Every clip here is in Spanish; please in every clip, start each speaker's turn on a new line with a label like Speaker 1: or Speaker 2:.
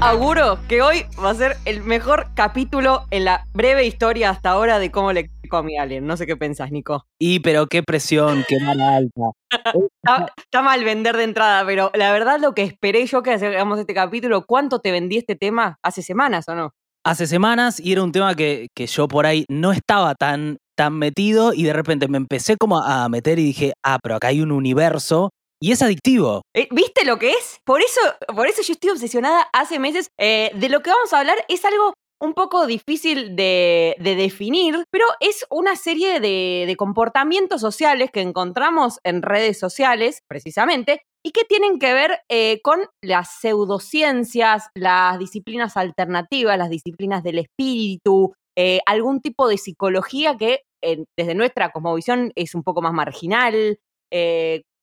Speaker 1: auguro que hoy va a ser el mejor capítulo en la breve historia hasta ahora de cómo le comí a alguien. No sé qué pensás, Nico.
Speaker 2: Y pero qué presión, qué mala alta.
Speaker 1: está, mal vender de entrada, pero la verdad lo que esperé yo que hagamos este capítulo, ¿cuánto te vendí este tema hace semanas o no?
Speaker 2: Hace semanas y era un tema que, que yo por ahí no estaba tan, tan metido y de repente me empecé como a meter y dije, ah, pero acá hay un universo y es adictivo.
Speaker 1: Eh, ¿Viste lo que es? Por eso, por eso yo estoy obsesionada hace meses. Eh, de lo que vamos a hablar es algo un poco difícil de, definir, pero es una serie de, comportamientos sociales que encontramos en redes sociales, precisamente, y que tienen que ver eh, con las pseudociencias, las disciplinas alternativas, las disciplinas del espíritu, algún tipo de psicología que desde nuestra cosmovisión es un poco más marginal,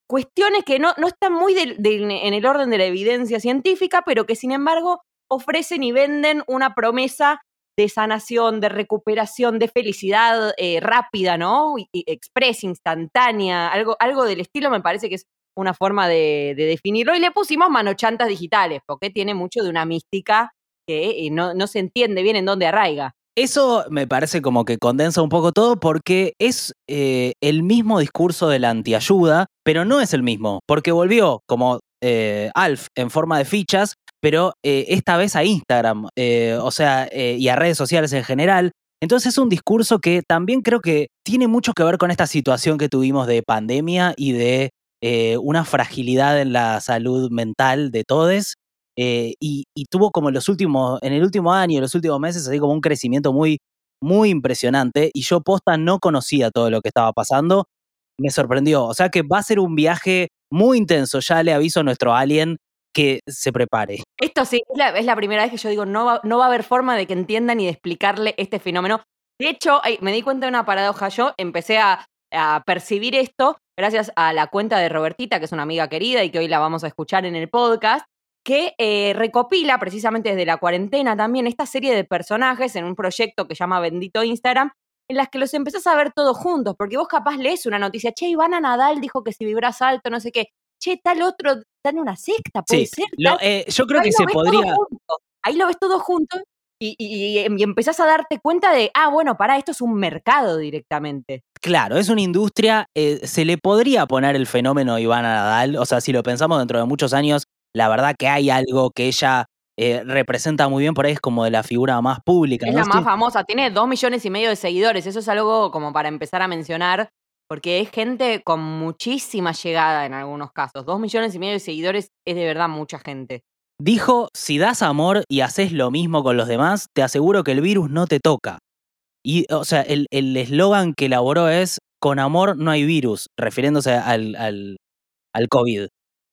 Speaker 1: cuestiones que no, no están muy en el orden de la evidencia científica, pero que sin embargo ofrecen y venden una promesa de sanación, de recuperación, de felicidad eh, rápida, ¿no? Express, instantánea, algo, algo del estilo me parece que es una forma de, definirlo. Y le pusimos manochantas digitales, porque tiene mucho de una mística que eh, no, no se entiende bien en dónde arraiga.
Speaker 2: Eso me parece como que condensa un poco todo porque es eh, el mismo discurso de la antiayuda, pero no es el mismo, porque volvió como eh, Alf en forma de fichas, pero eh, esta vez a Instagram, o sea, y a redes sociales en general. Entonces es un discurso que también creo que tiene mucho que ver con esta situación que tuvimos de pandemia y de una fragilidad en la salud mental de todos eh, y, tuvo como en los últimos, en el último año, en los últimos meses, así como un crecimiento muy, muy impresionante. Y yo posta no conocía todo lo que estaba pasando. Me sorprendió. O sea que va a ser un viaje muy intenso. Ya le aviso a nuestro alien que se prepare.
Speaker 1: Esto sí, es la, primera vez que yo digo, no va, no va a haber forma de que entiendan y de explicarle este fenómeno. De hecho, me di cuenta de una paradoja. Yo empecé a percibir esto gracias a la cuenta de Robertita, que es una amiga querida y que hoy la vamos a escuchar en el podcast que eh, recopila precisamente desde la cuarentena también esta serie de personajes en un proyecto que llama Bendito Instagram, en las que los empezás a ver todos juntos, porque vos capaz lees una noticia, che, Ivana Nadal dijo que si vibras alto, no sé qué, che, tal otro está en una secta, puede ser.
Speaker 2: Eh, yo creo que se podría...
Speaker 1: Ahí lo ves todo junto y, y, empezás a darte cuenta de, ah, bueno, para esto es un mercado directamente.
Speaker 2: Claro, es una industria, eh, se le podría poner el fenómeno Ivana Nadal, o sea, si lo pensamos dentro de muchos años, la verdad que hay algo que ella eh, representa muy bien, por ahí es como de la figura más pública.
Speaker 1: Es la más famosa, tiene dos millones y medio de seguidores, eso es algo como para empezar a mencionar, porque es gente con muchísima llegada en algunos casos. Dos millones y medio de seguidores es de verdad mucha gente.
Speaker 2: Dijo, si das amor y haces lo mismo con los demás, te aseguro que el virus no te toca. Y, o sea, el eslogan que elaboró es, con amor no hay virus, refiriéndose al, al, al COVID.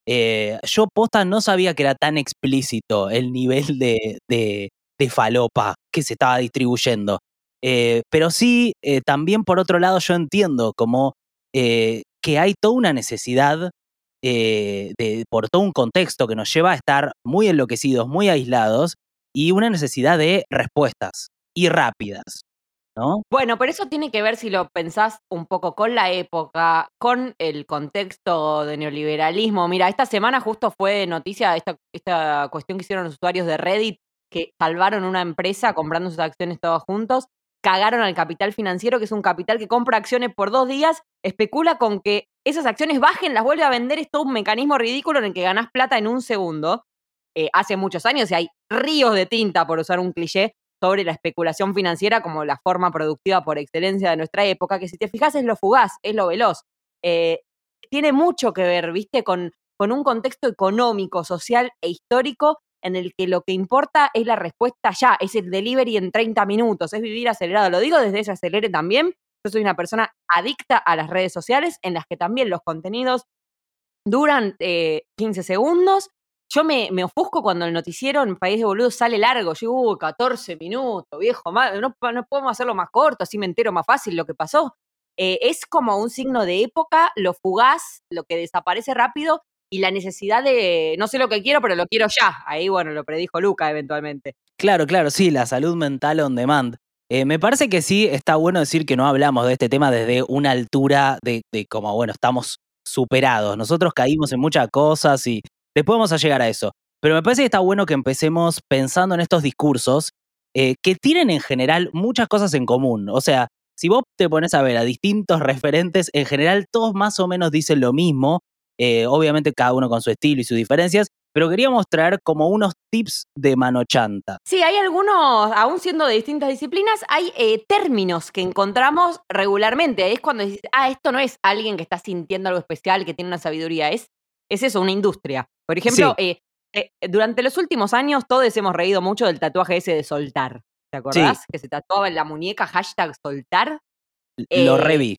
Speaker 2: Eh, yo posta no sabía que era tan explícito el nivel de, de, falopa que se estaba distribuyendo. Eh, pero sí, eh, también por otro lado yo entiendo como que hay toda una necesidad de, por todo un contexto que nos lleva a estar muy enloquecidos, muy aislados y una necesidad de respuestas y rápidas.
Speaker 1: Bueno, pero eso tiene que ver si lo pensás un poco con la época, con el contexto de neoliberalismo. Mira, esta semana justo fue noticia esta, esta cuestión que hicieron los usuarios de Reddit, que salvaron una empresa comprando sus acciones todos juntos, cagaron al capital financiero, que es un capital que compra acciones por dos días, especula con que esas acciones bajen, las vuelve a vender, es todo un mecanismo ridículo en el que ganás plata en un segundo. Eh, hace muchos años y hay ríos de tinta, por usar un cliché, sobre la especulación financiera como la forma productiva por excelencia de nuestra época, que si te fijas es lo fugaz, es lo veloz. Eh, tiene mucho que ver, viste, con, con un contexto económico, social e histórico en el que lo que importa es la respuesta ya, es el delivery en 30 minutos, es vivir acelerado. Lo digo desde ese acelere también. Yo soy una persona adicta a las redes sociales en las que también los contenidos duran 15 eh, segundos yo me, ofusco cuando el noticiero en País de Boludo sale largo. Yo digo, 14 minutos, viejo, no, no, podemos hacerlo más corto, así me entero más fácil lo que pasó. Eh, es como un signo de época, lo fugaz, lo que desaparece rápido y la necesidad de, no sé lo que quiero, pero lo quiero ya. Ahí, bueno, lo predijo Luca eventualmente.
Speaker 2: Claro, claro, sí, la salud mental on demand. Eh, me parece que sí, está bueno decir que no hablamos de este tema desde una altura de, de como, bueno, estamos superados. Nosotros caímos en muchas cosas y Después vamos a llegar a eso. pero me parece que está bueno que empecemos pensando en estos discursos eh, que tienen en general muchas cosas en común. O sea, si vos te pones a ver a distintos referentes, en general todos más o menos dicen lo mismo, eh, obviamente cada uno con su estilo y sus diferencias, pero queríamos traer como unos tips de mano chanta.
Speaker 1: Sí, hay algunos, aún siendo de distintas disciplinas, hay eh, términos que encontramos regularmente. Es cuando dices, ah, esto no es alguien que está sintiendo algo especial, que tiene una sabiduría, es, es eso, una industria. Por ejemplo, eh, eh, durante los últimos años todos hemos reído mucho del tatuaje ese de soltar. ¿Te acordás? Que se tatuaba en la muñeca hashtag soltar.
Speaker 2: Lo reví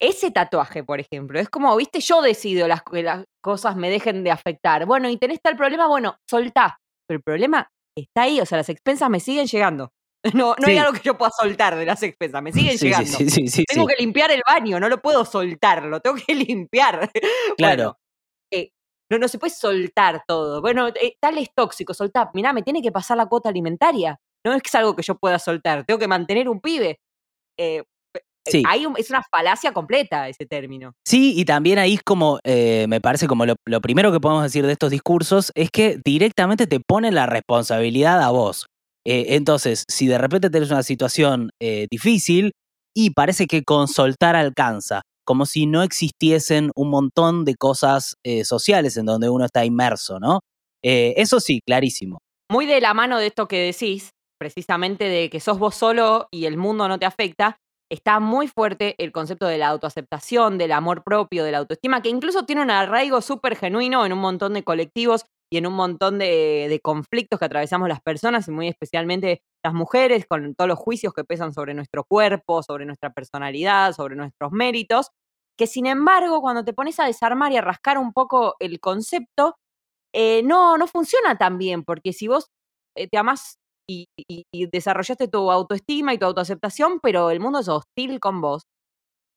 Speaker 1: ese tatuaje, por ejemplo, es como, viste, yo decido las, que las cosas me dejen de afectar. Bueno, y tenés tal problema, bueno, soltá. Pero el problema está ahí, o sea, las expensas me siguen llegando. No, no hay algo que yo pueda soltar de las expensas, me siguen llegando. tengo que limpiar el baño, no lo puedo soltar, lo tengo que limpiar.
Speaker 2: Claro.
Speaker 1: Eh, no, no se puede soltar todo. Bueno, eh, tal es tóxico, soltar. Mirá, me tiene que pasar la cuota alimentaria. No es que es algo que yo pueda soltar, tengo que mantener un pibe. Eh, Sí. es una falacia completa ese término.
Speaker 2: Sí, y también ahí es como, eh, me parece como lo, primero que podemos decir de estos discursos es que directamente te ponen la responsabilidad a vos. Eh, entonces, si de repente tenés una situación eh, difícil y parece que con soltar alcanza, como si no existiesen un montón de cosas sociales en donde uno está inmerso, ¿no? eso sí, clarísimo.
Speaker 1: Muy de la mano de esto que decís, precisamente de que sos vos solo y el mundo no te afecta, está muy fuerte el concepto de la autoaceptación, del amor propio, de la autoestima, que incluso tiene un arraigo súper genuino en un montón de colectivos y en un montón de, conflictos que atravesamos las personas y muy especialmente las mujeres, con todos los juicios que pesan sobre nuestro cuerpo, sobre nuestra personalidad, sobre nuestros méritos, que sin embargo cuando te pones a desarmar y a rascar un poco el concepto, eh, no, no funciona tan bien, porque si vos eh, te amás y, desarrollaste tu autoestima y tu autoaceptación, pero el mundo es hostil con vos,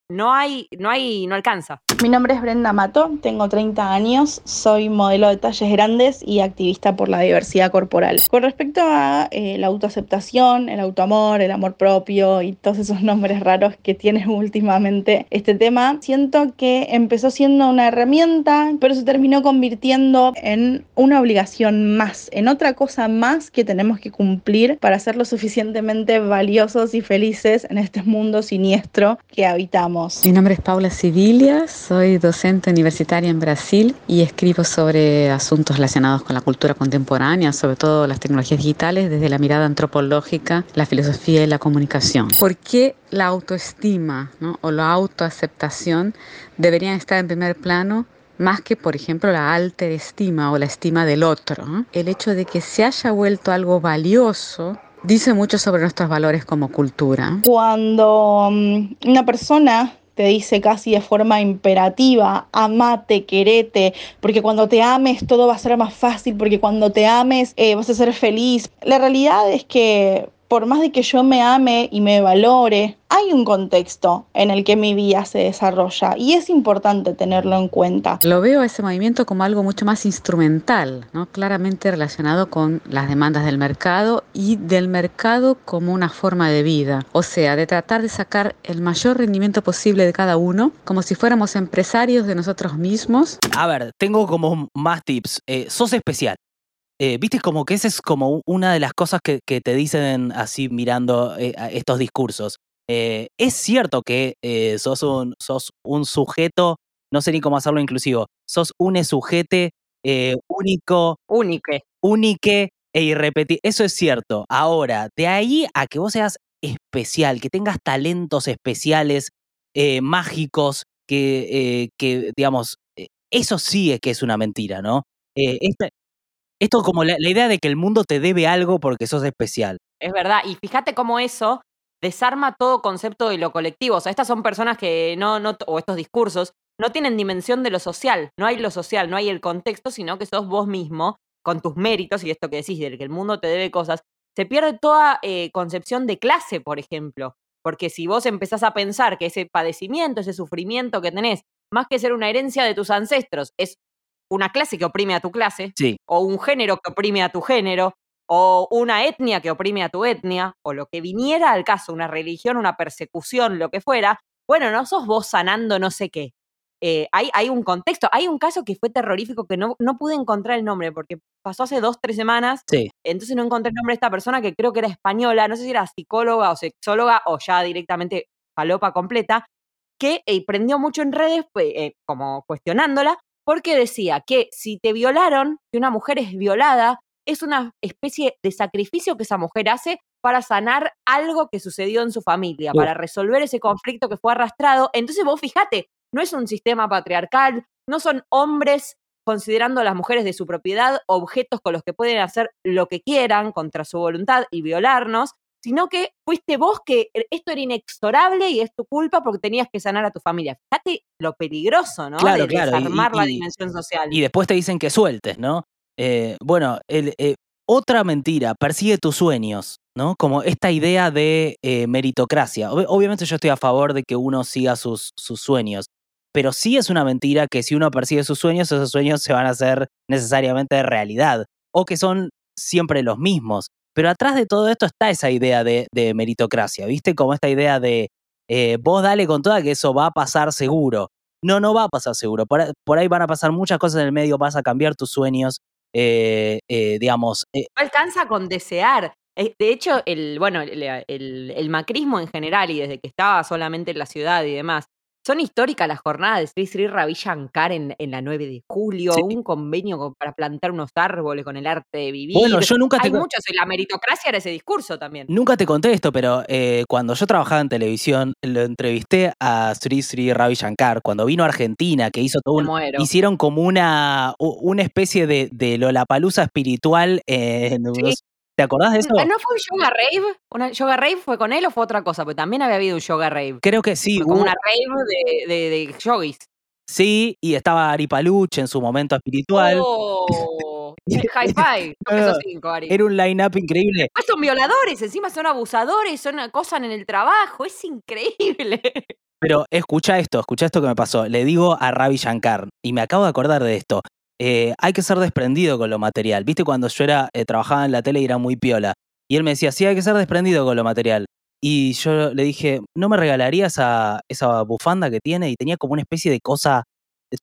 Speaker 1: no hay, no hay, no alcanza.
Speaker 3: Mi nombre es Brenda Mato, tengo 30 años, soy modelo de talles grandes y activista por la diversidad corporal. Con respecto a eh, la autoaceptación, el autoamor, el amor propio y todos esos nombres raros que tiene últimamente este tema, siento que empezó siendo una herramienta, pero se terminó convirtiendo en una obligación más, en otra cosa más que tenemos que cumplir para ser lo suficientemente valiosos y felices en este mundo siniestro que habitamos.
Speaker 4: Mi nombre es Paula Civilia, soy docente universitaria en Brasil y escribo sobre asuntos relacionados con la cultura contemporánea, sobre todo las tecnologías digitales, desde la mirada antropológica, la filosofía y la comunicación. ¿Por qué la autoestima o la autoaceptación deberían estar en primer plano más que, por ejemplo, la alta estima o la estima del otro. El hecho de que se haya vuelto algo valioso dice mucho sobre nuestros valores como cultura.
Speaker 3: Cuando mm, una persona te dice casi de forma imperativa, amate, querete, porque cuando te ames todo va a ser más fácil, porque cuando te ames eh, vas a ser feliz. La realidad es que por más de que yo me ame y me valore, hay un contexto en el que mi vida se desarrolla y es importante tenerlo en cuenta.
Speaker 4: Lo veo a ese movimiento como algo mucho más instrumental, ¿no? claramente relacionado con las demandas del mercado y del mercado como una forma de vida, o sea, de tratar de sacar el mayor rendimiento posible de cada uno, como si fuéramos empresarios de nosotros mismos.
Speaker 2: A ver, tengo como más tips. Eh, sos especial. Eh, viste como que esa es como una de las cosas que, te dicen así mirando eh, estos discursos. Eh, es cierto que sos, un, sos un sujeto, no sé ni cómo hacerlo inclusivo, sos un sujete único.
Speaker 1: Únique.
Speaker 2: Únique e irrepetible. Eso es cierto. Ahora, de ahí a que vos seas especial, que tengas talentos especiales, mágicos, que, que digamos, eso sí es que es una mentira, ¿no? Este, esto como la, idea de que el mundo te debe algo porque sos especial.
Speaker 1: Es verdad, y fíjate cómo eso desarma todo concepto de lo colectivo. O sea, estas son personas que no, no, o estos discursos, no tienen dimensión de lo social. No hay lo social, no hay el contexto, sino que sos vos mismo, con tus méritos y esto que decís, de que el mundo te debe cosas. Se pierde toda eh, concepción de clase, por ejemplo. Porque si vos empezás a pensar que ese padecimiento, ese sufrimiento que tenés, más que ser una herencia de tus ancestros, es una clase que oprime a tu clase, o un género que oprime a tu género, o una etnia que oprime a tu etnia, o lo que viniera al caso, una religión, una persecución, lo que fuera, bueno, no sos vos sanando no sé qué. eh, hay, hay un contexto. Hay un caso que fue terrorífico que no, no pude encontrar el nombre porque pasó hace dos, tres semanas.
Speaker 2: Sí.
Speaker 1: Entonces no encontré el nombre de esta persona que creo que era española, no sé si era psicóloga o sexóloga o ya directamente palopa completa, que eh, prendió mucho en redes pues, eh, como cuestionándola porque decía que si te violaron, que una mujer es violada, es una especie de sacrificio que esa mujer hace para sanar algo que sucedió en su familia, para resolver ese conflicto que fue arrastrado. Entonces vos fijate, no es un sistema patriarcal, no son hombres considerando a las mujeres de su propiedad objetos con los que pueden hacer lo que quieran contra su voluntad y violarnos, sino que fuiste vos que e, esto era inexorable y es tu culpa porque tenías que sanar a tu familia. Fíjate lo peligroso, ¿no?
Speaker 2: Claro,
Speaker 1: de
Speaker 2: claro, y-
Speaker 1: desarmar la
Speaker 2: y-
Speaker 1: dimensión social.
Speaker 2: Y después te dicen que sueltes, ¿no? Eh, bueno, el, eh, otra mentira, persigue tus sueños, ¿no? Como esta idea de eh, meritocracia. Ob- obviamente yo estoy a favor de que uno siga sus, sus sueños, pero sí es una mentira que si uno persigue sus sueños, esos sueños se van a hacer necesariamente realidad, o que son siempre los mismos. Pero atrás de todo esto está esa idea de, meritocracia, ¿viste? Como esta idea de eh, vos dale con toda que eso va a pasar seguro. No, no va a pasar seguro. Por, ahí- van a pasar muchas cosas en el medio, vas a cambiar tus sueños, eh, eh, digamos. eh,
Speaker 1: no alcanza con desear. De hecho, el, bueno, el macrismo en general, y desde que estaba solamente en la ciudad y demás, son históricas las jornadas de Sri Sri Ravi Shankar en, en la 9 de julio,
Speaker 2: Sí.
Speaker 1: un convenio con- para plantar unos árboles con el arte de vivir.
Speaker 2: bueno, yo nunca te,
Speaker 1: Hay muchos, y la meritocracia era ese discurso también.
Speaker 2: nunca te conté esto, pero eh, cuando yo trabajaba en televisión, lo entrevisté a Sri Sri Ravi Shankar, cuando vino a Argentina, que hizo todo un, hicieron como una, una especie de, de Lollapalooza espiritual. en unos- ¿Te acordás de eso?
Speaker 1: Ah, ¿No fue un yoga rave? ¿Una yoga rave fue con él o fue otra cosa? Porque también había habido un yoga rave.
Speaker 2: Creo que sí,
Speaker 1: Fue como
Speaker 2: hubo-
Speaker 1: una rave de, de, de yogis.
Speaker 2: sí, y estaba Ari Paluch en su momento espiritual.
Speaker 1: Oh, high five. Yo peso
Speaker 2: Ah,
Speaker 1: cinco, Ari.
Speaker 2: Era un line-up increíble.
Speaker 1: Ah, son violadores, encima son abusadores, son acosan en el trabajo, es increíble.
Speaker 2: Pero escucha esto, escucha esto que me pasó. Le digo a Ravi Shankar, y me acabo de acordar de esto. Eh, hay que ser desprendido con lo material. ¿Viste cuando yo era, eh, trabajaba en la tele y era muy piola? Y él me decía, sí, hay que ser desprendido con lo material. Y yo le dije, ¿no me regalarías esa, esa bufanda que tiene? Y tenía como una especie de cosa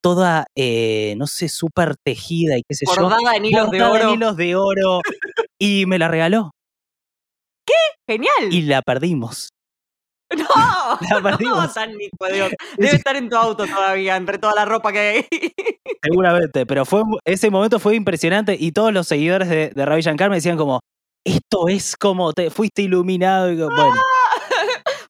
Speaker 2: toda, eh, no sé, súper tejida y qué sé yo.
Speaker 1: Bordada en hilos de
Speaker 2: en
Speaker 1: oro.
Speaker 2: hilos de oro. Y me la regaló.
Speaker 1: Genial.
Speaker 2: Y la perdimos.
Speaker 1: No,
Speaker 2: La perdimos.
Speaker 1: no, tan hijo de Dios. Debe estar en tu auto todavía, entre toda la ropa que hay.
Speaker 2: Seguramente, pero fue ese momento fue impresionante y todos los seguidores de, de Ravi Shankar me decían como, esto es como te fuiste iluminado. y co- Bueno,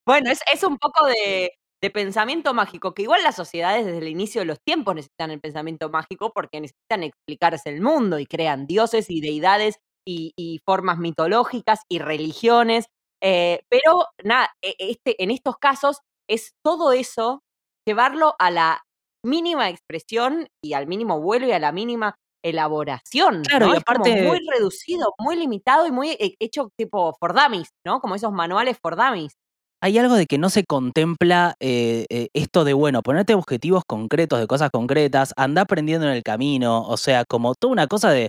Speaker 1: Bueno, es, es un poco de, de pensamiento mágico, que igual las sociedades desde el inicio de los tiempos necesitan el pensamiento mágico porque necesitan explicarse el mundo y crean dioses y deidades y, y formas mitológicas y religiones. Eh, pero nada, e- este, en estos casos es todo eso, llevarlo a la mínima expresión y al mínimo vuelo y a la mínima elaboración.
Speaker 2: Claro,
Speaker 1: ¿no?
Speaker 2: y
Speaker 1: Es como
Speaker 2: aparte-
Speaker 1: muy reducido, muy limitado y muy eh, hecho tipo for dummies, ¿no? Como esos manuales for dummies.
Speaker 2: hay algo de que no se contempla eh, eh, esto de, bueno, ponerte objetivos concretos de cosas concretas, anda aprendiendo en el camino, o sea, como toda una cosa de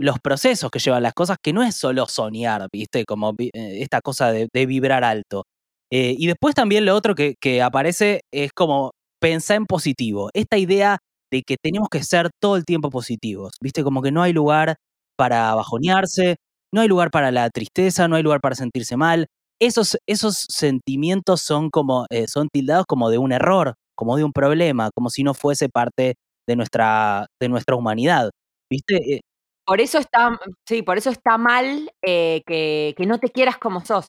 Speaker 2: los procesos que llevan las cosas, que no es solo soñar, ¿viste? Como eh, esta cosa de, de vibrar alto. Eh, y después también lo otro que, que aparece es como pensar en positivo, esta idea de que tenemos que ser todo el tiempo positivos, ¿viste? Como que no hay lugar para bajonearse, no hay lugar para la tristeza, no hay lugar para sentirse mal, esos, esos sentimientos son como, eh, son tildados como de un error, como de un problema, como si no fuese parte de nuestra, de nuestra humanidad. ¿Viste?
Speaker 1: Por eso está, sí, por eso está mal eh, que, que no te quieras como sos.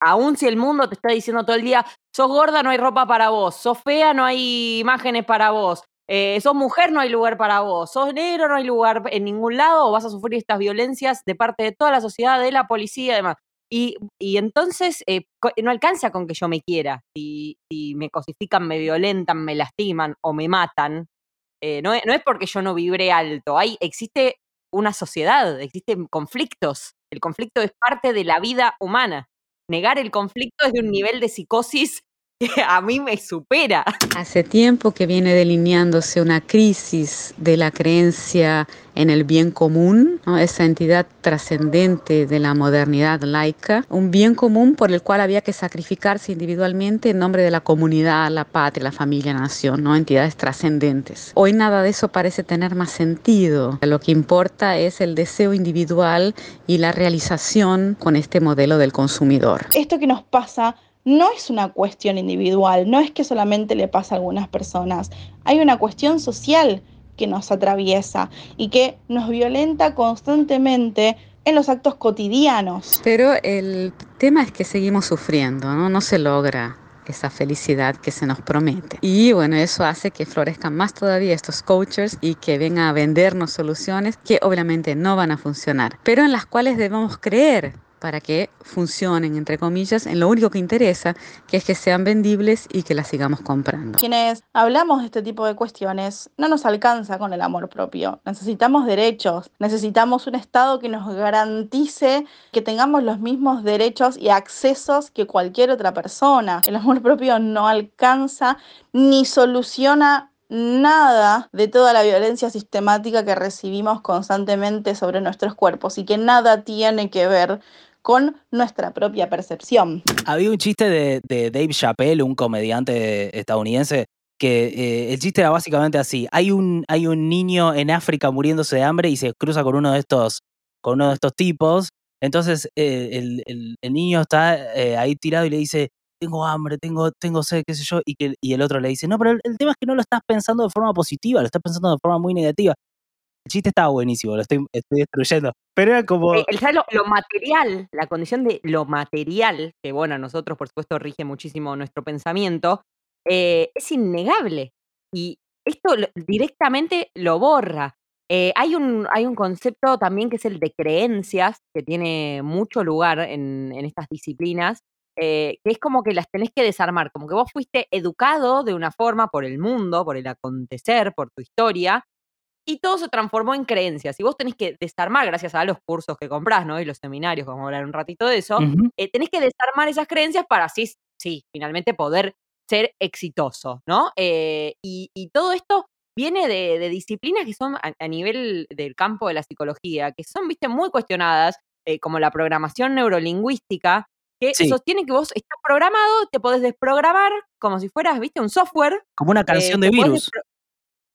Speaker 1: Aún si el mundo te está diciendo todo el día, sos gorda, no hay ropa para vos, sos fea, no hay imágenes para vos, eh, sos mujer, no hay lugar para vos, sos negro, no hay lugar en ningún lado, o vas a sufrir estas violencias de parte de toda la sociedad, de la policía y demás. Y, y entonces eh, no alcanza con que yo me quiera. Si, me cosifican, me violentan, me lastiman o me matan, no, es, no es porque yo no vibré alto. Hay, existe una sociedad, existen conflictos. El conflicto es parte de la vida humana. Negar el conflicto es de un nivel de psicosis a mí me supera.
Speaker 4: Hace tiempo que viene delineándose una crisis de la creencia en el bien común, esa entidad trascendente de la modernidad laica, un bien común por el cual había que sacrificarse individualmente en nombre de la comunidad, la patria, la familia, la nación, ¿no? entidades trascendentes. Hoy nada de eso parece tener más sentido. Lo que importa es el deseo individual y la realización con este modelo del consumidor.
Speaker 3: Esto que nos pasa no es una cuestión individual, no es que solamente le pasa a algunas personas, hay una cuestión social que nos atraviesa y que nos violenta constantemente en los actos cotidianos.
Speaker 4: Pero el tema es que seguimos sufriendo, ¿no? No se logra esa felicidad que se nos promete. Y bueno, eso hace que florezcan más todavía estos coaches y que vengan a vendernos soluciones que obviamente no van a funcionar, pero en las cuales debemos creer para que funcionen, entre comillas, en lo único que interesa, que es que sean vendibles y que las sigamos comprando.
Speaker 3: Quienes hablamos de este tipo de cuestiones, no nos alcanza con el amor propio. Necesitamos derechos, necesitamos un Estado que nos garantice que tengamos los mismos derechos y accesos que cualquier otra persona. El amor propio no alcanza ni soluciona nada de toda la violencia sistemática que recibimos constantemente sobre nuestros cuerpos y que nada tiene que ver con nuestra propia percepción.
Speaker 2: Había un chiste de, Dave Chappelle, un comediante estadounidense, que eh, el chiste era básicamente así. Hay un, hay un niño en África muriéndose de hambre y se cruza con uno de estos, con uno de estos tipos. Entonces eh, el, niño está eh, ahí tirado y le dice, tengo hambre, tengo, tengo sed, qué sé yo, y, que, y el otro le dice, no, pero el, el, tema es que no lo estás pensando de forma positiva, lo estás pensando de forma muy negativa. El chiste estaba buenísimo, lo estoy, destruyendo. Pero era como.
Speaker 1: Eh, el, lo, material, la condición de lo material, que bueno, a nosotros, por supuesto, rige muchísimo nuestro pensamiento, eh, es innegable. Y esto directamente lo borra. Eh, hay, un, hay un concepto también que es el de creencias, que tiene mucho lugar en, en estas disciplinas, que es como que las tenés que desarmar, como que vos fuiste educado de una forma por el mundo, por el acontecer, por tu historia, y todo se transformó en creencias. Y vos tenés que desarmar, gracias a los cursos que comprás, ¿no? Y los seminarios, vamos a hablar un ratito de eso, eh, tenés que desarmar esas creencias para así, sí, finalmente poder ser exitoso, ¿no? Eh, y, todo esto viene de, disciplinas que son a, nivel del campo de la psicología, que son, viste, muy cuestionadas, eh, como la programación neurolingüística, que sostiene que vos estás programado, te podés desprogramar como si fueras, viste, un software.
Speaker 2: Como una canción de virus.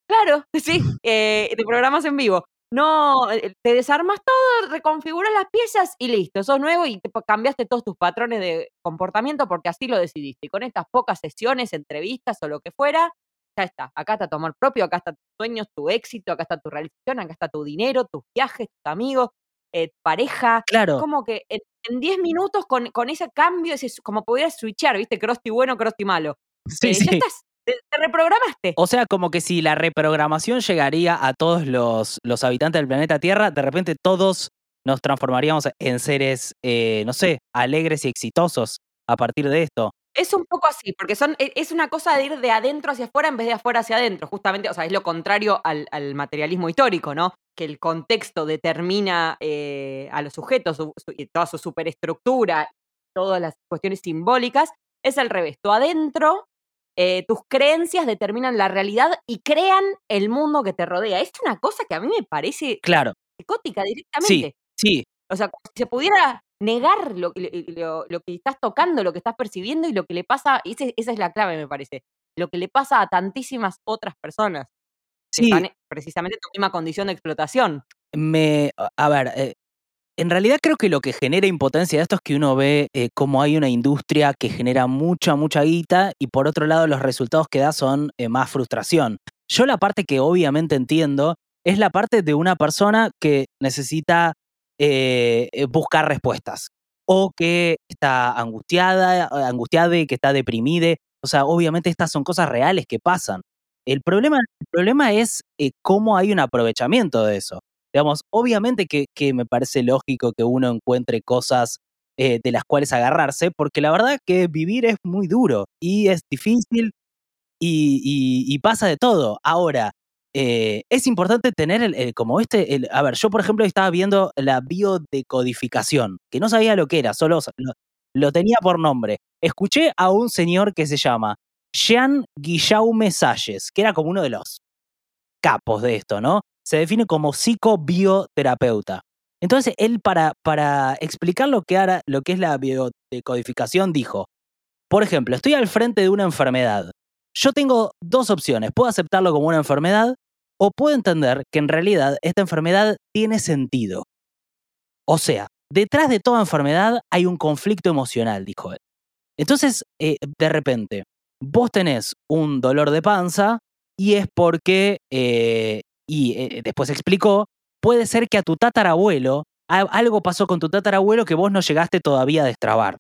Speaker 1: Claro, sí, eh, te programas en vivo. No, eh, te desarmas todo, reconfiguras las piezas y listo, sos nuevo y te cambiaste todos tus patrones de comportamiento porque así lo decidiste. Y con estas pocas sesiones, entrevistas o lo que fuera, ya está. Acá está tu amor propio, acá está tus sueños, tu éxito, acá está tu realización, acá está tu dinero, tus viajes, tus amigos, eh, pareja.
Speaker 2: Claro.
Speaker 1: Como que en 10 minutos con, con ese cambio, es como pudieras switchar, ¿viste? Crusty bueno, Crusty malo.
Speaker 2: Sí, sí.
Speaker 1: Ya estás te, reprogramaste.
Speaker 2: O sea, como que si la reprogramación llegaría a todos los, los habitantes del planeta Tierra, de repente todos nos transformaríamos en seres, eh, no sé, alegres y exitosos a partir de esto.
Speaker 1: Es un poco así, porque son, e, es una cosa de ir de adentro hacia afuera en vez de afuera hacia adentro, justamente, o sea, es lo contrario al, materialismo histórico, ¿no? Que el contexto determina eh, a los sujetos, y toda su superestructura, todas las cuestiones simbólicas, es al revés, tú adentro eh, tus creencias determinan la realidad y crean el mundo que te rodea. Es una cosa que a mí me parece
Speaker 2: claro.
Speaker 1: psicótica directamente.
Speaker 2: Sí, sí.
Speaker 1: O sea, si se pudiera negar lo, lo, que estás tocando, lo que estás percibiendo y lo que le pasa, esa es la clave, me parece, lo que le pasa a tantísimas otras personas.
Speaker 2: Sí. Que están
Speaker 1: precisamente en tu misma condición de explotación.
Speaker 2: Me, a ver, eh, en realidad creo que lo que genera impotencia de esto es que uno ve eh, cómo hay una industria que genera mucha, mucha guita y por otro lado los resultados que da son eh, más frustración. Yo la parte que obviamente entiendo es la parte de una persona que necesita eh, buscar respuestas o que está angustiada, angustiada y que está deprimida. O sea, obviamente estas son cosas reales que pasan. El problema, el problema es cómo hay un aprovechamiento de eso. Digamos, obviamente que, me parece lógico que uno encuentre cosas eh, de las cuales agarrarse, porque la verdad que vivir es muy duro y es difícil y, pasa de todo. Ahora, eh, es importante tener el, como este, a ver, yo por ejemplo estaba viendo la biodecodificación, que no sabía lo que era, solo lo tenía por nombre. Escuché a un señor que se llama Jean Guillaume Salles, que era como uno de los capos de esto, ¿no? Se define como psicobioterapeuta. Entonces, él para, para explicar lo que, era, lo que es la biodecodificación dijo, por ejemplo, estoy al frente de una enfermedad. Yo tengo dos opciones. Puedo aceptarlo como una enfermedad o puedo entender que en realidad esta enfermedad tiene sentido. O sea, detrás de toda enfermedad hay un conflicto emocional, dijo él. Entonces, eh, de repente, vos tenés un dolor de panza y es porque, eh, y eh, después explicó, puede ser que a tu tatarabuelo, algo pasó con tu tatarabuelo que vos no llegaste todavía a destrabar.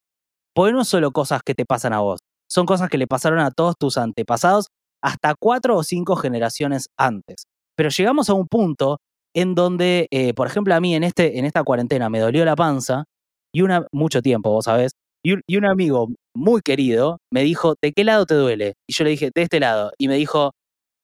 Speaker 2: Porque no solo cosas que te pasan a vos, son cosas que le pasaron a todos tus antepasados hasta cuatro o cinco generaciones antes. Pero llegamos a un punto en donde, eh, por ejemplo, a mí en, este, en esta cuarentena me dolió la panza y una, mucho tiempo, vos sabés, y un, y un amigo muy querido me dijo, ¿de qué lado te duele? Y yo le dije, de este lado. Y me dijo,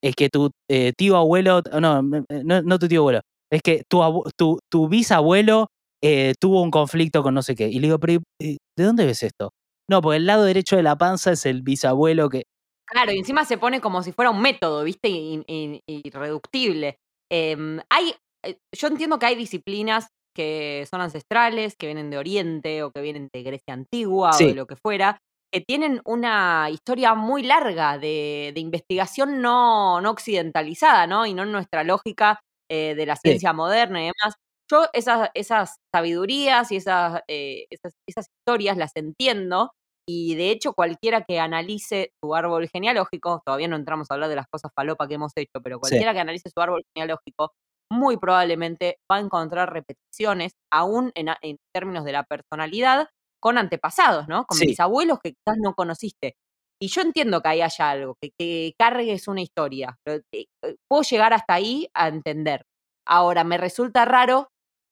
Speaker 2: es que tu eh, tío abuelo, no, no, no, tu tío abuelo, es que tu, tu, tu bisabuelo eh, tuvo un conflicto con no sé qué. Y le digo, pero ¿de dónde ves esto? No, porque el lado derecho de la panza es el bisabuelo que...
Speaker 1: Claro, y encima se pone como si fuera un método, ¿viste? Irreductible. Em, hay, eh, yo entiendo que hay disciplinas que son ancestrales, que vienen de Oriente o que vienen de Grecia antigua o de lo que fuera, que tienen una historia muy larga de, investigación no, no, occidentalizada, ¿no? Y no en nuestra lógica eh, de la ciencia moderna y demás. Yo esas, esas sabidurías y esas, eh, esas, esas, historias las entiendo y de hecho cualquiera que analice su árbol genealógico, todavía no entramos a hablar de las cosas falopa que hemos hecho, pero cualquiera que analice su árbol genealógico muy probablemente va a encontrar repeticiones, aún en, en términos de la personalidad, con antepasados, ¿no? Con mis abuelos que quizás no conociste. Y yo entiendo que ahí haya algo, que, que cargues una historia. Pero, eh, eh, puedo llegar hasta ahí a entender. Ahora, me resulta raro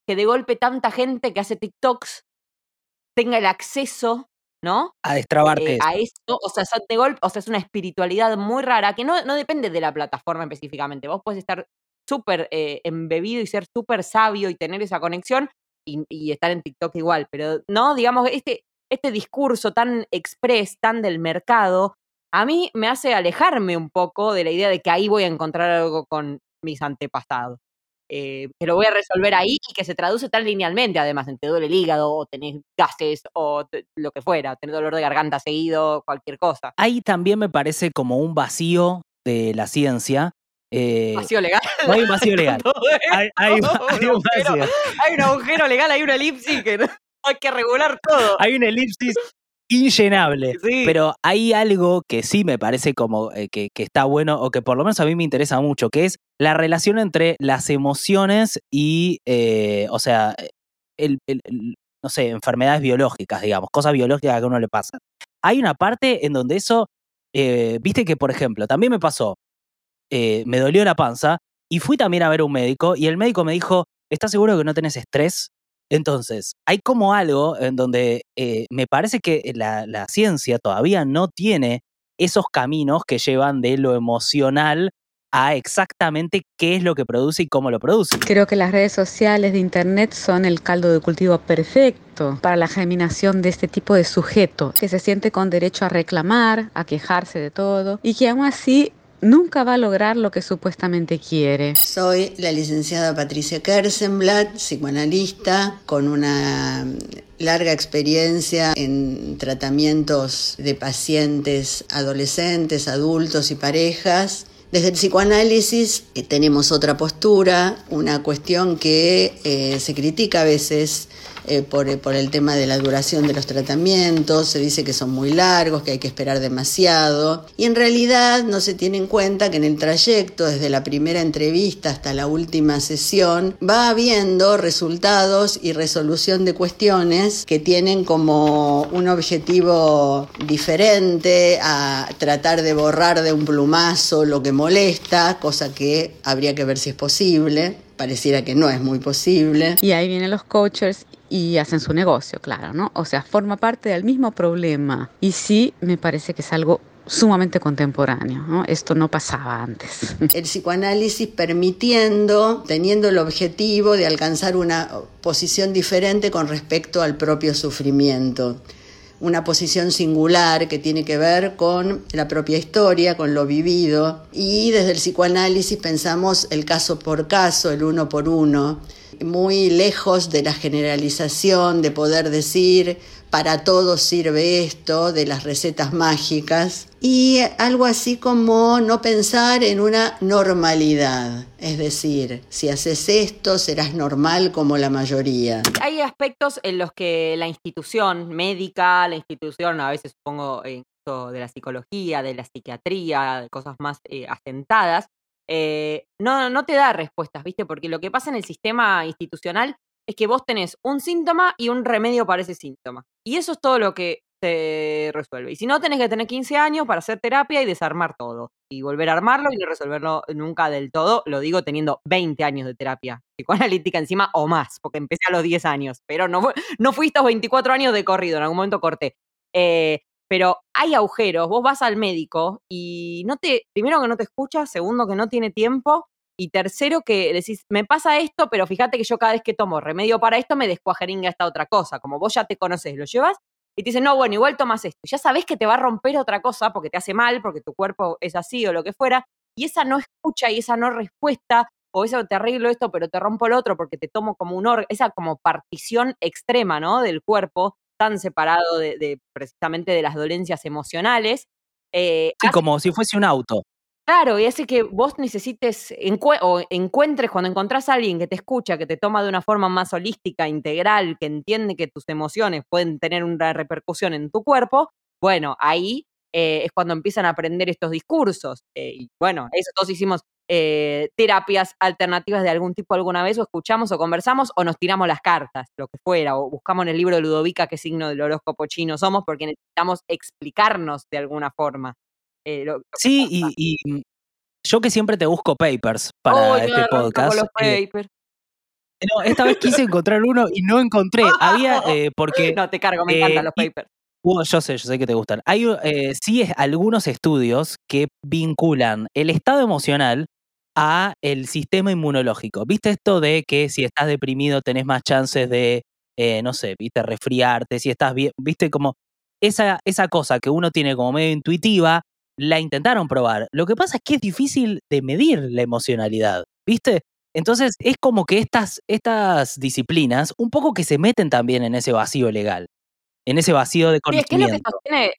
Speaker 1: que de golpe tanta gente que hace TikToks tenga el acceso, ¿no?
Speaker 2: A destrabarte.
Speaker 1: Eh, a esto, o sea, de golpe, o sea, es una espiritualidad muy rara que no, no depende de la plataforma específicamente. Vos puedes estar súper embebido y ser súper sabio y tener esa conexión, y, estar en TikTok igual, pero no, digamos, este, este discurso tan express, tan del mercado, a mí me hace alejarme un poco de la idea de que ahí voy a encontrar algo con mis antepasados. Eh, que lo voy a resolver ahí y que se traduce tan linealmente, además, en te duele el hígado, o tenés gases, o lo que fuera, tenés dolor de garganta seguido, cualquier cosa.
Speaker 2: Ahí también me parece como un vacío de la ciencia,
Speaker 1: eh, vacío legal.
Speaker 2: No hay un vacío legal. hay, hay, un
Speaker 1: agujero, hay, un agujero, legal, hay una elipsis que hay que regular todo.
Speaker 2: Hay una elipsis inllenable. Pero hay algo que sí me parece como eh, que, que, está bueno, o que por lo menos a mí me interesa mucho, que es la relación entre las emociones y, eh, o sea, el, el, no sé, enfermedades biológicas, digamos, cosas biológicas que a uno le pasan. Hay una parte en donde eso, viste que, por ejemplo, también me pasó, eh, me dolió la panza y fui también a ver a un médico y el médico me dijo, ¿estás seguro que no tenés estrés? Entonces, hay como algo en donde eh, me parece que la, la ciencia todavía no tiene esos caminos que llevan de lo emocional a exactamente qué es lo que produce y cómo lo produce.
Speaker 4: Creo que las redes sociales de Internet son el caldo de cultivo perfecto para la germinación de este tipo de sujeto que se siente con derecho a reclamar, a quejarse de todo y que aún así nunca va a lograr lo que supuestamente quiere.
Speaker 5: Soy la licenciada Patricia Kersenblatt, psicoanalista, con una larga experiencia en tratamientos de pacientes adolescentes, adultos y parejas. Desde el psicoanálisis eh, tenemos otra postura, una cuestión que eh, se critica a veces eh, por, eh, por, el tema de la duración de los tratamientos, se dice que son muy largos, que hay que esperar demasiado, y en realidad no se tiene en cuenta que en el trayecto, desde la primera entrevista hasta la última sesión, va habiendo resultados y resolución de cuestiones que tienen como un objetivo diferente a tratar de borrar de un plumazo lo que molesta, cosa que habría que ver si es posible pareciera que no es muy posible.
Speaker 4: Y ahí vienen los coaches y hacen su negocio, claro, ¿no? O sea, forma parte del mismo problema. Y sí, me parece que es algo sumamente contemporáneo. ¿no? Esto no pasaba antes.
Speaker 5: El psicoanálisis permitiendo, teniendo el objetivo de alcanzar una posición diferente con respecto al propio sufrimiento. una posición singular que tiene que ver con la propia historia, con lo vivido, y desde el psicoanálisis pensamos el caso por caso, el uno por uno, muy lejos de la generalización, de poder decir para todos sirve esto, de las recetas mágicas, y algo así como no pensar en una normalidad, es decir, si haces esto serás normal como la mayoría.
Speaker 1: Hay aspectos en los que la institución médica, la institución, a veces supongo eh, de la psicología, de la psiquiatría, cosas más eh, asentadas, eh, no, no te da respuestas, ¿viste? Porque lo que pasa en el sistema institucional es que vos tenés un síntoma y un remedio para ese síntoma. Y eso es todo lo que se resuelve. Y si no, tenés que tener 15 años para hacer terapia y desarmar todo. Y volver a armarlo y no resolverlo nunca del todo. Lo digo teniendo 20 años de terapia psicoanalítica encima o más, porque empecé a los 10 años. Pero no, no fui estos 24 años de corrido, en algún momento corté. Eh, pero hay agujeros, vos vas al médico y no te, primero que no te escucha, segundo que no tiene tiempo y tercero, que decís, me pasa esto, pero fíjate que yo cada vez que tomo remedio para esto me descuajeringa esta otra cosa. Como vos ya te conoces, lo llevas y te dicen, no, bueno, igual tomas esto. Ya sabés que te va a romper otra cosa porque te hace mal, porque tu cuerpo es así o lo que fuera. Y esa no escucha y esa no respuesta, o eso te arreglo esto, pero te rompo el otro porque te tomo como un órgano, esa como partición extrema, ¿no? Del cuerpo, tan separado de, precisamente de las dolencias emocionales.
Speaker 2: Eh, sí, como si fuese un auto.
Speaker 1: Claro, y hace que vos necesites o encuentres, cuando encontrás a alguien que te escucha, que te toma de una forma más holística, integral, que entiende que tus emociones pueden tener una repercusión en tu cuerpo, bueno, ahí eh, es cuando empiezan a aprender estos discursos. Eh, y bueno, eso todos hicimos eh, terapias alternativas de algún tipo alguna vez, o escuchamos o conversamos, o nos tiramos las cartas, lo que fuera, o buscamos en el libro de Ludovica qué signo del horóscopo chino somos, porque necesitamos explicarnos de alguna forma.
Speaker 2: Eh, sí, y, mm, yo que siempre te busco papers para este podcast. Eh, no, esta vez quise encontrar uno y no encontré. Había, porque.
Speaker 1: No, te cargo, me encantan los papers.
Speaker 2: yo sé, yo sé que te gustan. Hay sí algunos estudios que vinculan el estado emocional a el sistema inmunológico. ¿Viste esto de que si estás deprimido tenés más chances de, no sé, viste, resfriarte, si estás bien, viste como esa, esa cosa que uno tiene como medio intuitiva, la intentaron probar. Lo que pasa es que es difícil de medir la emocionalidad, ¿viste? Entonces es como que estas, estas disciplinas un poco que se meten también en ese vacío legal, en ese vacío de conocimiento.
Speaker 1: es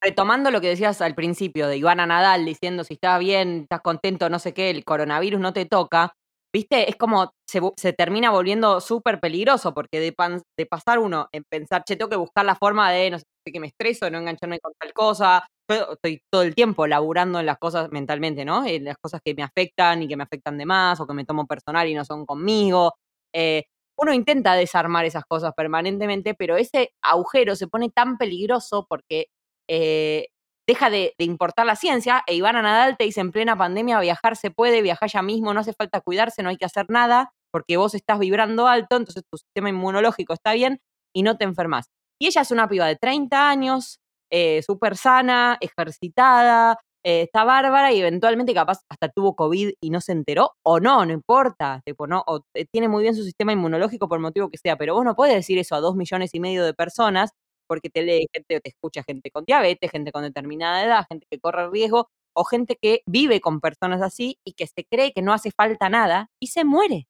Speaker 1: retomando lo que decías al principio de Ivana Nadal diciendo si estás bien, estás contento, no sé qué, el coronavirus no te toca, ¿viste? Es como se, termina volviendo súper peligroso porque de, de pasar uno en pensar, che, tengo que buscar la forma de, no sé, que me estreso, no engancharme con tal cosa, yo estoy todo el tiempo laburando en las cosas mentalmente, ¿no? En las cosas que me afectan y que me afectan de más o que me tomo personal y no son conmigo. Eh, uno intenta desarmar esas cosas permanentemente, pero ese agujero se pone tan peligroso porque eh, deja de, importar la ciencia e Ivana Nadal te dice en plena pandemia viajar se puede, viajar ya mismo, no hace falta cuidarse, no hay que hacer nada porque vos estás vibrando alto, entonces tu sistema inmunológico está bien y no te enfermas. Y ella es una piba de 30 años, eh, súper sana, ejercitada, eh, está bárbara y eventualmente capaz hasta tuvo COVID y no se enteró, o no, no importa, tipo, no, o tiene muy bien su sistema inmunológico por motivo que sea, pero vos no puedes decir eso a dos millones y medio de personas porque te lee gente o te escucha gente con diabetes, gente con determinada edad, gente que corre riesgo, o gente que vive con personas así y que se cree que no hace falta nada y se muere.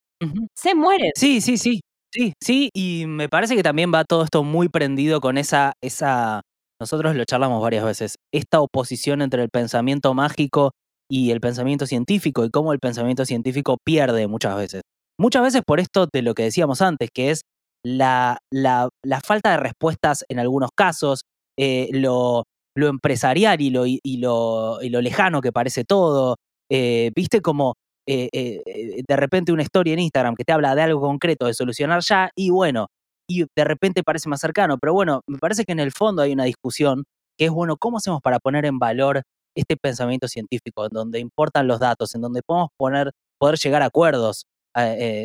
Speaker 1: Se muere.
Speaker 2: Sí, sí, sí. Sí, sí, y me parece que también va todo esto muy prendido con esa, esa nosotros lo charlamos varias veces, esta oposición entre el pensamiento mágico y el pensamiento científico y cómo el pensamiento científico pierde muchas veces. Muchas veces por esto de lo que decíamos antes, que es la, la, falta de respuestas en algunos casos, eh, lo, lo, empresarial y lo, y, lo, lo, lejano que parece todo. Eh, Viste como eh, de repente una historia en Instagram que te habla de algo concreto, de solucionar ya, y bueno, y de repente parece más cercano. Pero bueno, me parece que en el fondo hay una discusión que es, bueno, ¿cómo hacemos para poner en valor este pensamiento científico, en donde importan los datos, en donde podemos poner, poder llegar a acuerdos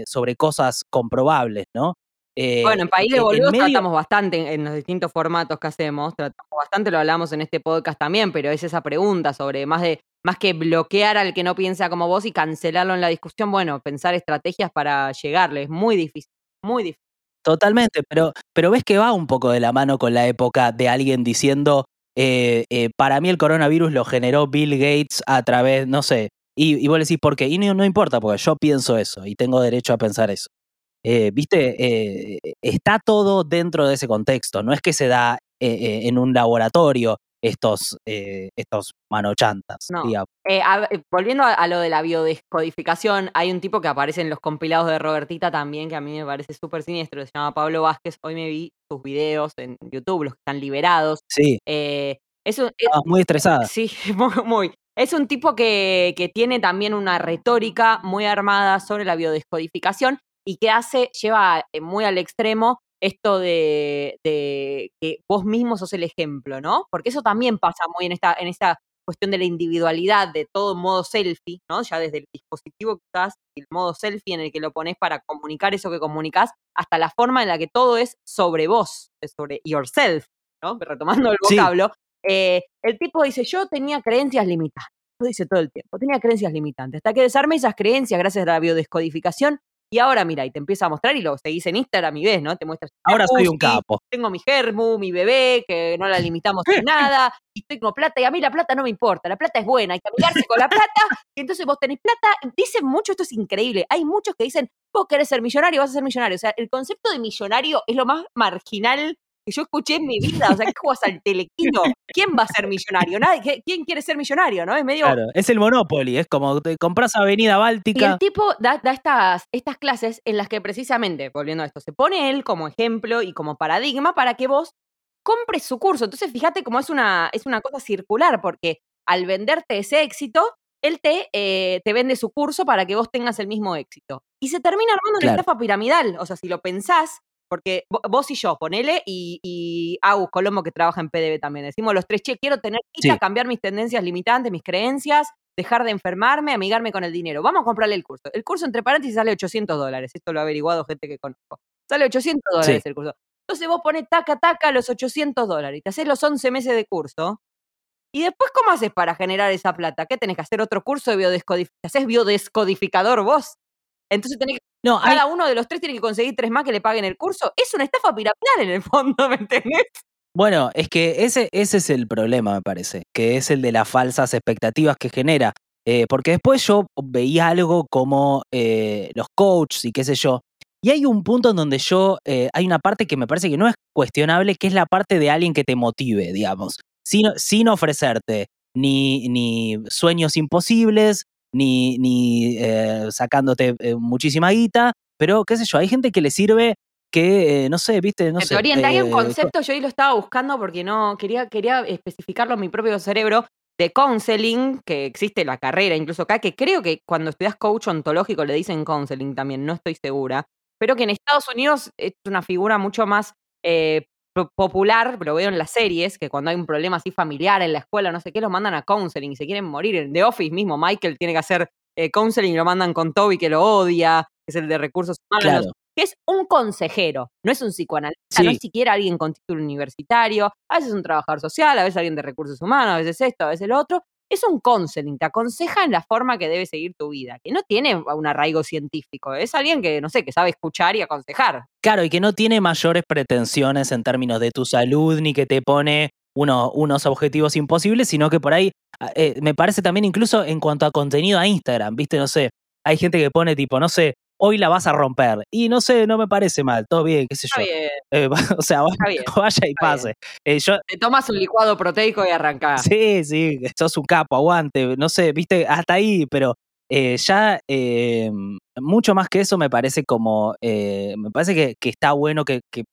Speaker 2: sobre cosas comprobables, ¿no?
Speaker 1: Eh, bueno, en País de Boludos tratamos bastante en los distintos formatos que hacemos, tratamos bastante, lo hablamos en este podcast también, pero es esa pregunta sobre más de más que bloquear al que no piensa como vos y cancelarlo en la discusión, bueno, pensar estrategias para llegarle, es muy difícil, muy difícil.
Speaker 2: Totalmente, pero, pero ves que va un poco de la mano con la época de alguien diciendo, eh, eh, para mí el coronavirus lo generó Bill Gates a través, no sé, y, y vos le decís por qué, y no, no importa, porque yo pienso eso y tengo derecho a pensar eso. Eh, Viste, eh, está todo dentro de ese contexto, no es que se da eh, en un laboratorio estos, estos manochantas,
Speaker 1: No.
Speaker 2: digamos.
Speaker 1: A- volviendo a, a lo de la biodescodificación, hay un tipo que aparece en los compilados de Robertita también, que a mí me parece súper siniestro, se llama Pablo Vázquez. Hoy me vi sus videos en YouTube, los que están liberados.
Speaker 2: Sí,
Speaker 1: es un- es-
Speaker 2: estabas muy estresada.
Speaker 1: Sí, muy, muy. Es un tipo que, que tiene también una retórica muy armada sobre la biodescodificación y que hace, lleva eh, muy al extremo esto de, de que vos mismo sos el ejemplo, ¿no? Porque eso también pasa muy en esta, en esta cuestión de la individualidad, de todo modo selfie, ¿no? Ya desde el dispositivo que usás, el modo selfie en el que lo pones para comunicar eso que comunicás, hasta la forma en la que todo es sobre vos, es sobre yourself, ¿no? Retomando el
Speaker 2: Sí.
Speaker 1: vocablo. Eh, el tipo dice, yo tenía creencias limitantes. Lo dice todo el tiempo, tenía creencias limitantes. Hasta que desarmé esas creencias gracias a la biodescodificación. Y ahora, mira, y te empieza a mostrar y lo seguís en Instagram y ves, ¿no? Te muestras.
Speaker 2: Ahora soy un capo.
Speaker 1: Tengo mi germu, mi bebé, que no la limitamos en nada, y tengo plata, y a mí la plata no me importa, la plata es buena, hay que amigarse con la plata, y entonces vos tenés plata. Dicen mucho, esto es increíble, hay muchos que dicen, vos querés ser millonario, vas a ser millonario. O sea, el concepto de millonario es lo más marginal que yo escuché en mi vida. O sea, ¿qué juegas al telequino? ¿Quién va a ser millonario? Nadie. ¿Qué- ¿Quién quiere ser millonario? ¿No? Es medio.
Speaker 2: Claro, es el Monopoly, es como te compras Avenida
Speaker 1: Y
Speaker 2: Báltica.
Speaker 1: el tipo da, da estas, estas clases en las que precisamente, volviendo a esto, se pone él como ejemplo y como paradigma para que vos compres su curso. Entonces, fíjate cómo es una, es una cosa circular, porque al venderte ese éxito, él te, eh, te vende su curso para que vos tengas el mismo éxito. Y se termina armando una
Speaker 2: Claro.
Speaker 1: estafa piramidal. O sea, si lo pensás, porque vo- vos y yo, ponele, y, y Agus Colombo que trabaja en PDB también, decimos los tres, che, quiero tener guita,
Speaker 2: Sí.
Speaker 1: cambiar mis tendencias limitantes, mis creencias, dejar de enfermarme, amigarme con el dinero. Vamos a comprarle el curso. El curso, entre paréntesis, sale 800 dólares. Esto lo ha averiguado gente que conozco. Sale 800 dólares
Speaker 2: Sí.
Speaker 1: el curso. Entonces vos pones taca, taca los 800 dólares y te haces los 11 meses de curso. ¿Y después cómo haces para generar esa plata? ¿Qué tenés que hacer otro curso de biodescodificación? ¿Te haces biodescodificador vos? Entonces tenés que,
Speaker 2: No, hay,
Speaker 1: cada uno de los tres tiene que conseguir tres más que le paguen el curso. Es una estafa piramidal en el fondo, ¿me entendés?
Speaker 2: Bueno, es que ese, ese es el problema, me parece, que es el de las falsas expectativas que genera. Eh, porque después yo veía algo como eh, los coaches y qué sé yo. Y hay un punto en donde yo, eh, hay una parte que me parece que no es cuestionable, que es la parte de alguien que te motive, digamos, sin, sin ofrecerte ni, ni sueños imposibles, ni, ni eh, sacándote eh, muchísima guita, pero qué sé yo, hay gente que le sirve que, eh, no sé, viste, no sé.
Speaker 1: orienta. Hay un
Speaker 2: eh,
Speaker 1: concepto, yo hoy lo estaba buscando porque no quería, quería especificarlo en mi propio cerebro, de counseling, que existe la carrera incluso acá, que creo que cuando estudias coach ontológico le dicen counseling también, no estoy segura, pero que en Estados Unidos es una figura mucho más eh, popular, lo veo en las series, que cuando hay un problema así familiar en la escuela, no sé qué, los mandan a counseling y se quieren morir. En The Office mismo, Michael tiene que hacer eh, counseling y lo mandan con Toby, que lo odia, que es el de recursos humanos
Speaker 2: Claro.
Speaker 1: que es un consejero, no es un psicoanalista, no es siquiera alguien con título universitario, a veces un trabajador social, a veces alguien de recursos humanos, a veces esto, a veces lo otro. Es un counseling, te aconseja en la forma que debe seguir tu vida, que no tiene un arraigo científico, es alguien que, no sé, que sabe escuchar y aconsejar.
Speaker 2: Claro, y que no tiene mayores pretensiones en términos de tu salud, ni que te pone uno- unos objetivos imposibles, sino que por ahí, ah, eh, me parece también incluso en cuanto a contenido a Instagram, viste, no sé, hay gente que pone tipo, no sé, hoy la vas a romper, y no sé, no me parece mal, todo bien, qué sé
Speaker 1: Está
Speaker 2: yo.
Speaker 1: bien,
Speaker 2: Eh, o sea,
Speaker 1: está bien.
Speaker 2: vaya y
Speaker 1: está bien.
Speaker 2: pase. Eh, yo,
Speaker 1: Te tomas un licuado proteico y arrancás.
Speaker 2: Sí, sí, sos un capo, aguante, no sé, viste, hasta ahí, pero eh, ya eh, mucho más que eso me parece como, me parece que, que está bueno que, que-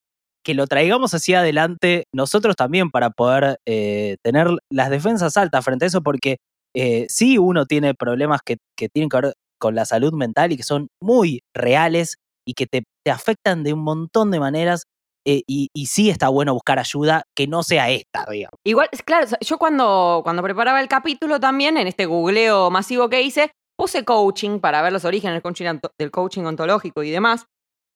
Speaker 2: que lo traigamos hacia adelante nosotros también para poder tener las defensas altas frente a eso, porque eh, sí uno tiene problemas que, que tienen que ver con la salud mental y que son muy reales y que te, te afectan de un montón de maneras. eh, y, sí está bueno buscar ayuda que no sea esta, digamos.
Speaker 1: Igual, claro, yo cuando, cuando preparaba el capítulo también, en este googleo masivo que hice, puse coaching para ver los orígenes del coaching, del coaching ontológico y demás.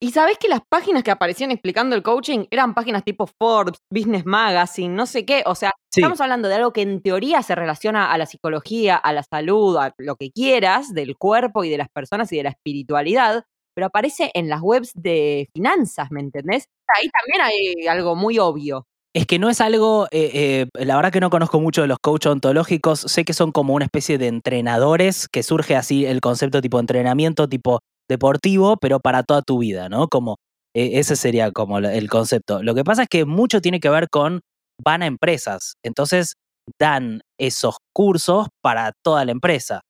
Speaker 1: Y sabés que las páginas que aparecían explicando el coaching eran páginas tipo Forbes, Business Magazine, no sé qué. O sea,
Speaker 2: Sí.
Speaker 1: estamos hablando de algo que en teoría se relaciona a la psicología, a la salud, a lo que quieras, del cuerpo y de las personas y de la espiritualidad. pero aparece en las webs de finanzas, ¿me entendés? Ahí también hay algo muy obvio.
Speaker 2: Es que no es algo, eh, eh, la verdad que no conozco mucho de los coaches ontológicos, sé que son como una especie de entrenadores, que surge así el concepto tipo entrenamiento, tipo deportivo, pero para toda tu vida, ¿no? Como e, ese sería como el concepto. Lo que pasa es que mucho tiene que ver con van a empresas, entonces dan esos cursos para toda la empresa.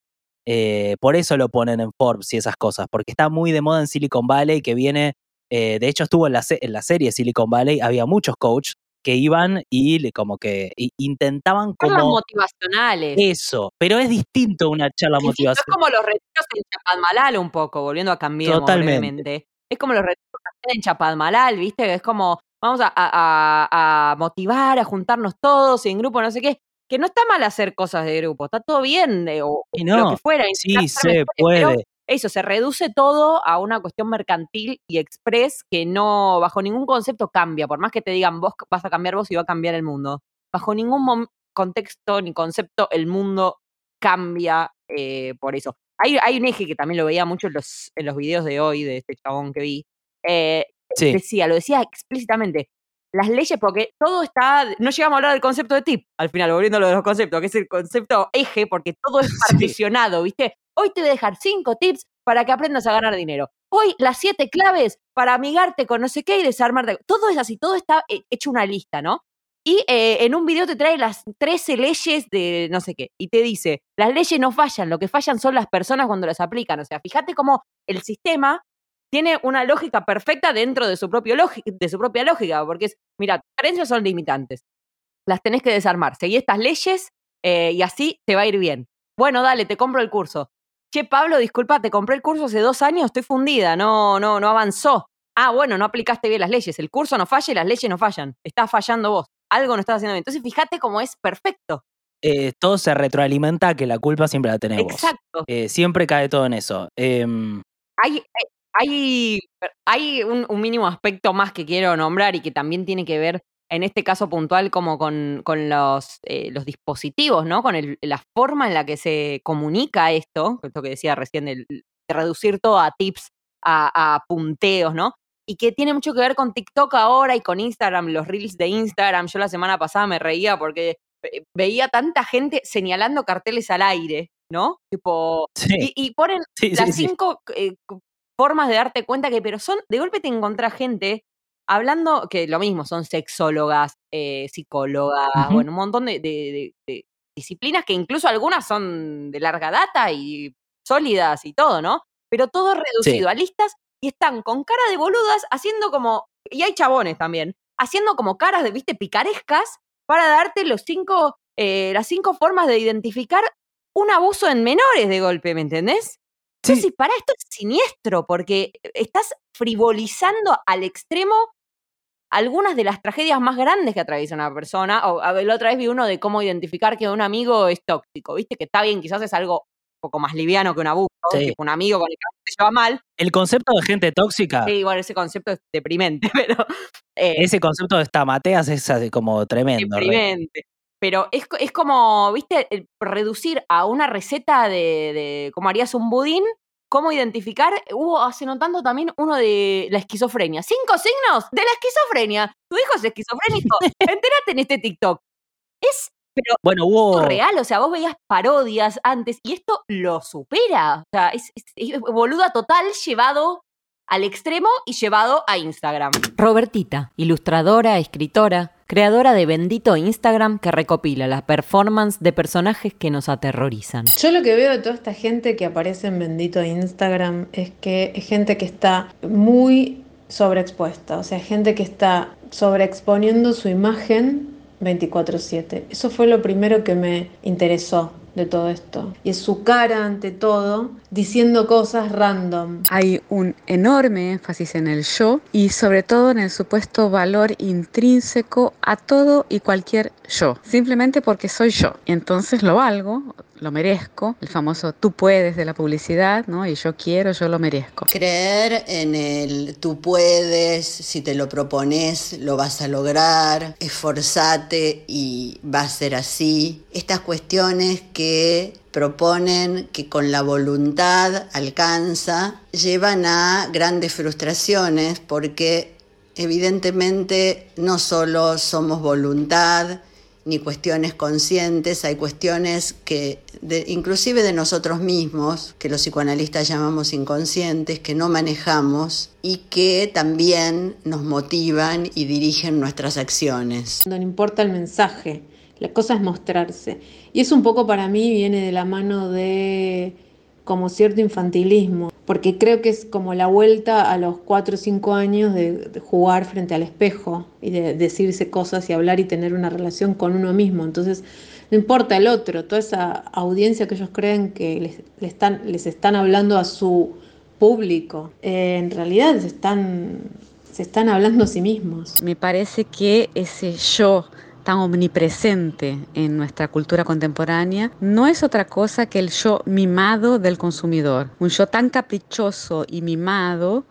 Speaker 2: Eh, por eso lo ponen en Forbes y esas cosas, porque está muy de moda en Silicon Valley, que viene, de hecho estuvo en la, en la serie Silicon Valley, había muchos coaches que iban y le, como que intentaban como...
Speaker 1: Charlas motivacionales.
Speaker 2: Eso, pero es distinto una charla motivacional.
Speaker 1: Es como los retiros en Chapadmalal un poco, volviendo a cambiar Totalmente. Es como los retiros en Chapadmalal, ¿viste? Es como, vamos a, a, motivar, a juntarnos todos en grupo, no sé qué. Que no está mal hacer cosas de grupo, está todo bien, eh, o lo que fuera.
Speaker 2: Sí, se puede
Speaker 1: eso, se reduce todo a una cuestión mercantil y express que no, bajo ningún concepto cambia, por más que te digan vos vas a cambiar vos y va a cambiar el mundo. Bajo ningún contexto ni concepto el mundo cambia eh, por eso. Hay, hay, un eje que también lo veía mucho en los, en los videos de hoy, de este chabón que vi. Eh, decía, lo decía explícitamente. Las leyes, porque todo está. No llegamos a hablar del concepto de tip, al final, volviendo a lo de los conceptos, que es el concepto eje, porque todo es particionado, ¿viste? Hoy te voy a dejar cinco tips para que aprendas a ganar dinero. Hoy las siete claves para amigarte con no sé qué y desarmarte. Todo es así, todo está hecho una lista, ¿no? Y eh, en un video te trae las 13 leyes de no sé qué. Y te dice, las leyes no fallan, lo que fallan son las personas cuando las aplican. O sea, fíjate cómo el sistema tiene una lógica perfecta dentro de su, de su propia lógica. Porque es, mira, tus creencias son limitantes. Las tenés que desarmar. Seguí estas leyes eh, y así te va a ir bien. Bueno, dale, te compro el curso. Che, Pablo, disculpa, te compré el curso hace dos años, estoy fundida, no, no, no avanzó. Ah, bueno, no aplicaste bien las leyes. El curso no falla y las leyes no fallan. Estás fallando vos. Algo no estás haciendo bien. Entonces, fíjate cómo es perfecto.
Speaker 2: Eh, todo se retroalimenta que la culpa siempre la tenemos.
Speaker 1: Exacto.
Speaker 2: Eh, siempre cae todo en eso. Em,
Speaker 1: hay, hay, hay un, mínimo aspecto más que quiero nombrar y que también tiene que ver en este caso puntual como con, los, eh, los dispositivos, ¿no? Con la forma en la que se comunica esto, esto que decía recién, de, reducir todo a tips, a, punteos, ¿no? Y que tiene mucho que ver con TikTok ahora y con Instagram, los reels de Instagram. Yo la semana pasada me reía porque veía tanta gente señalando carteles al aire, ¿no? Tipo, y, ponen las cinco eh, formas de darte cuenta que, pero son, de golpe te encontrás gente hablando, que lo mismo, son sexólogas, eh, psicólogas, bueno, un montón de, disciplinas que incluso algunas son de larga data y sólidas y todo, ¿no? Pero todo reducido a listas y están con cara de boludas haciendo como, y hay chabones también, haciendo como caras de, viste, picarescas para darte los cinco, eh, las cinco formas de identificar un abuso en menores de golpe, ¿me entendés? Entonces, para esto es siniestro, porque estás frivolizando al extremo algunas de las tragedias más grandes que atraviesa una persona. O, la otra vez vi uno de cómo identificar que un amigo es tóxico. Viste que está bien, quizás es algo un poco más liviano que un abuso, un amigo con el que se lleva mal.
Speaker 2: El concepto de gente tóxica.
Speaker 1: Sí, igual ese concepto es deprimente, pero.
Speaker 2: Eh, ese concepto de estamateas es así como tremendo.
Speaker 1: Deprimente. Pero es, es como, viste, reducir a una receta de, de cómo harías un budín cómo identificar. Hubo hace no tanto también uno de la esquizofrenia. Cinco signos de la esquizofrenia. Tu hijo es esquizofrénico. Entérate en este TikTok. Es pero
Speaker 2: bueno, hubo...
Speaker 1: real, o sea, vos veías parodias antes y esto lo supera. O sea, es, es boluda total llevado al extremo y llevado a Instagram. Robertita, ilustradora, escritora, creadora de Bendito Instagram que recopila las performances de personajes que nos aterrorizan.
Speaker 6: Yo lo que veo de toda esta gente que aparece en Bendito Instagram es que es gente que está muy sobreexpuesta, o sea, gente que está sobreexponiendo su imagen 24/7. Eso fue lo primero que me interesó de todo esto. Y es su cara ante todo diciendo cosas random.
Speaker 4: Hay un enorme énfasis en el yo y sobre todo en el supuesto valor intrínseco a todo y cualquier yo, simplemente porque soy yo. Entonces lo valgo, lo merezco, el famoso tú puedes de la publicidad, ¿no? Y yo quiero, yo lo merezco.
Speaker 5: Creer en el tú puedes, si te lo propones, lo vas a lograr, esforzate y va a ser así. Estas cuestiones que proponen que con la voluntad alcanza, llevan a grandes frustraciones porque evidentemente no solo somos voluntad, ni cuestiones conscientes, hay cuestiones que inclusive de nosotros mismos, que los psicoanalistas llamamos inconscientes, que no manejamos y que también nos motivan y dirigen nuestras acciones.
Speaker 6: No importa el mensaje, la cosa es mostrarse. Y eso un poco para mí viene de la mano de como cierto infantilismo, porque creo que es como la vuelta a los 4 o 5 años de, jugar frente al espejo y de decirse cosas y hablar y tener una relación con uno mismo. Entonces, no importa el otro, toda esa audiencia que ellos creen que les, están, les están hablando a su público, eh, en realidad se están, se están hablando a sí mismos.
Speaker 4: Me parece que ese yo tan omnipresente en nuestra cultura contemporánea, no es otra cosa que el yo mimado del consumidor. Un yo tan caprichoso y mimado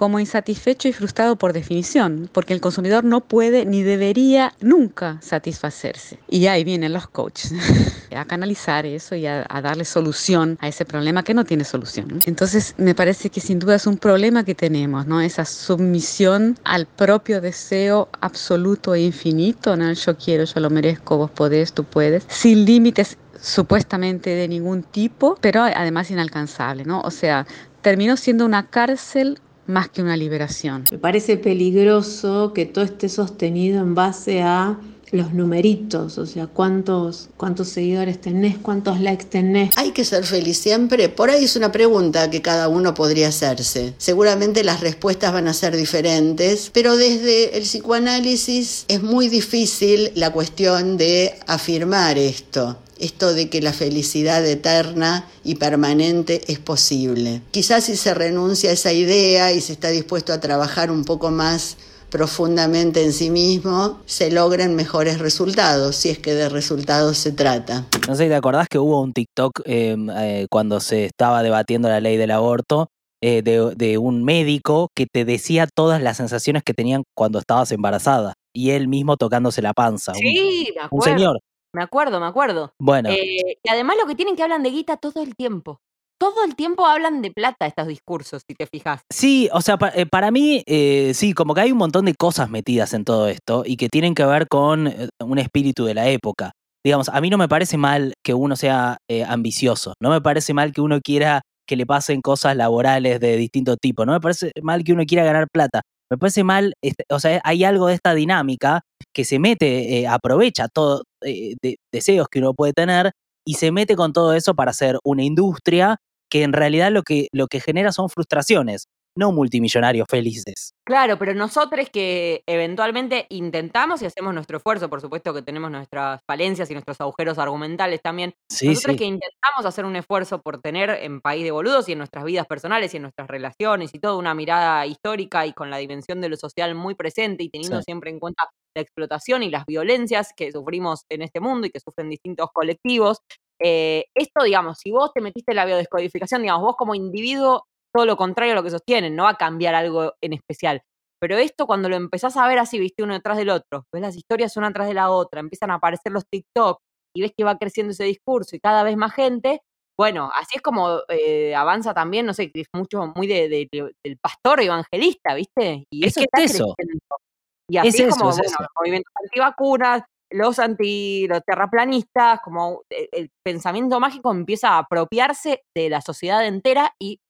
Speaker 4: como insatisfecho y frustrado por definición, porque el consumidor no puede ni debería nunca satisfacerse. Y ahí vienen los coaches a canalizar eso y a, darle solución a ese problema que no tiene solución. Entonces me parece que sin duda es un problema que tenemos, ¿no? Esa sumisión al propio deseo absoluto e infinito, ¿no? Yo quiero, yo lo merezco, vos podés, tú puedes, sin límites supuestamente de ningún tipo, pero además inalcanzable, ¿no? O sea, terminó siendo una cárcel más que una liberación.
Speaker 6: Me parece peligroso que todo esté sostenido en base a los numeritos, o sea, cuántos, cuántos seguidores tenés, cuántos likes tenés.
Speaker 5: ¿Hay que ser feliz siempre? Por ahí es una pregunta que cada uno podría hacerse. Seguramente las respuestas van a ser diferentes, pero desde el psicoanálisis es muy difícil la cuestión de afirmar esto esto de que la felicidad eterna y permanente es posible. Quizás si se renuncia a esa idea y se está dispuesto a trabajar un poco más profundamente en sí mismo, se logren mejores resultados, si es que de resultados se trata.
Speaker 2: No sé, ¿te acordás que hubo un TikTok em, eh, cuando se estaba debatiendo la ley del aborto? Eh, de, de, un médico que te decía todas las sensaciones que tenían cuando estabas embarazada y él mismo tocándose la panza.
Speaker 1: Sí, me acuerdo. Un señor. Me acuerdo, me acuerdo.
Speaker 2: Bueno.
Speaker 1: Eh, y además lo que tienen que hablan de guita todo el tiempo. Todo el tiempo hablan de plata estos discursos, si te fijas.
Speaker 2: Sí, o sea, eh, para mí, eh, sí, como que hay un montón de cosas metidas en todo esto y que tienen que ver con un espíritu de la época. Digamos, a mí no me parece mal que uno sea ambicioso, no me parece mal que uno quiera que le pasen cosas laborales de distinto tipo, no me parece mal que uno quiera ganar plata, me parece mal, este, o sea, hay algo de esta dinámica que se mete, aprovecha todo, eh, de, deseos que uno puede tener y se mete con todo eso para hacer una industria que en realidad lo que, lo que genera son frustraciones, no multimillonarios felices.
Speaker 1: Claro, pero nosotros que eventualmente intentamos y hacemos nuestro esfuerzo, por supuesto que tenemos nuestras falencias y nuestros agujeros argumentales también, nosotros que intentamos hacer un esfuerzo por tener en País de Boludos y en nuestras vidas personales y en nuestras relaciones y toda una mirada histórica y con la dimensión de lo social muy presente y teniendo siempre en cuenta la explotación y las violencias que sufrimos en este mundo y que sufren distintos colectivos. Eh, esto, digamos, si vos te metiste en la biodescodificación, digamos, vos como individuo todo lo contrario a lo que sostienen, no va a cambiar algo en especial. Pero esto cuando lo empezás a ver así, viste, uno detrás del otro, ves las historias una tras de la otra, empiezan a aparecer los TikTok y ves que va creciendo ese discurso y cada vez más gente, bueno, así es como eh, avanza también, no sé, es mucho, muy de, del pastor evangelista, ¿viste?
Speaker 2: Y eso es está eso.
Speaker 1: Y así es, como, bueno, los movimientos antivacunas, los anti, los terraplanistas, como el, el pensamiento mágico empieza a apropiarse de la sociedad entera y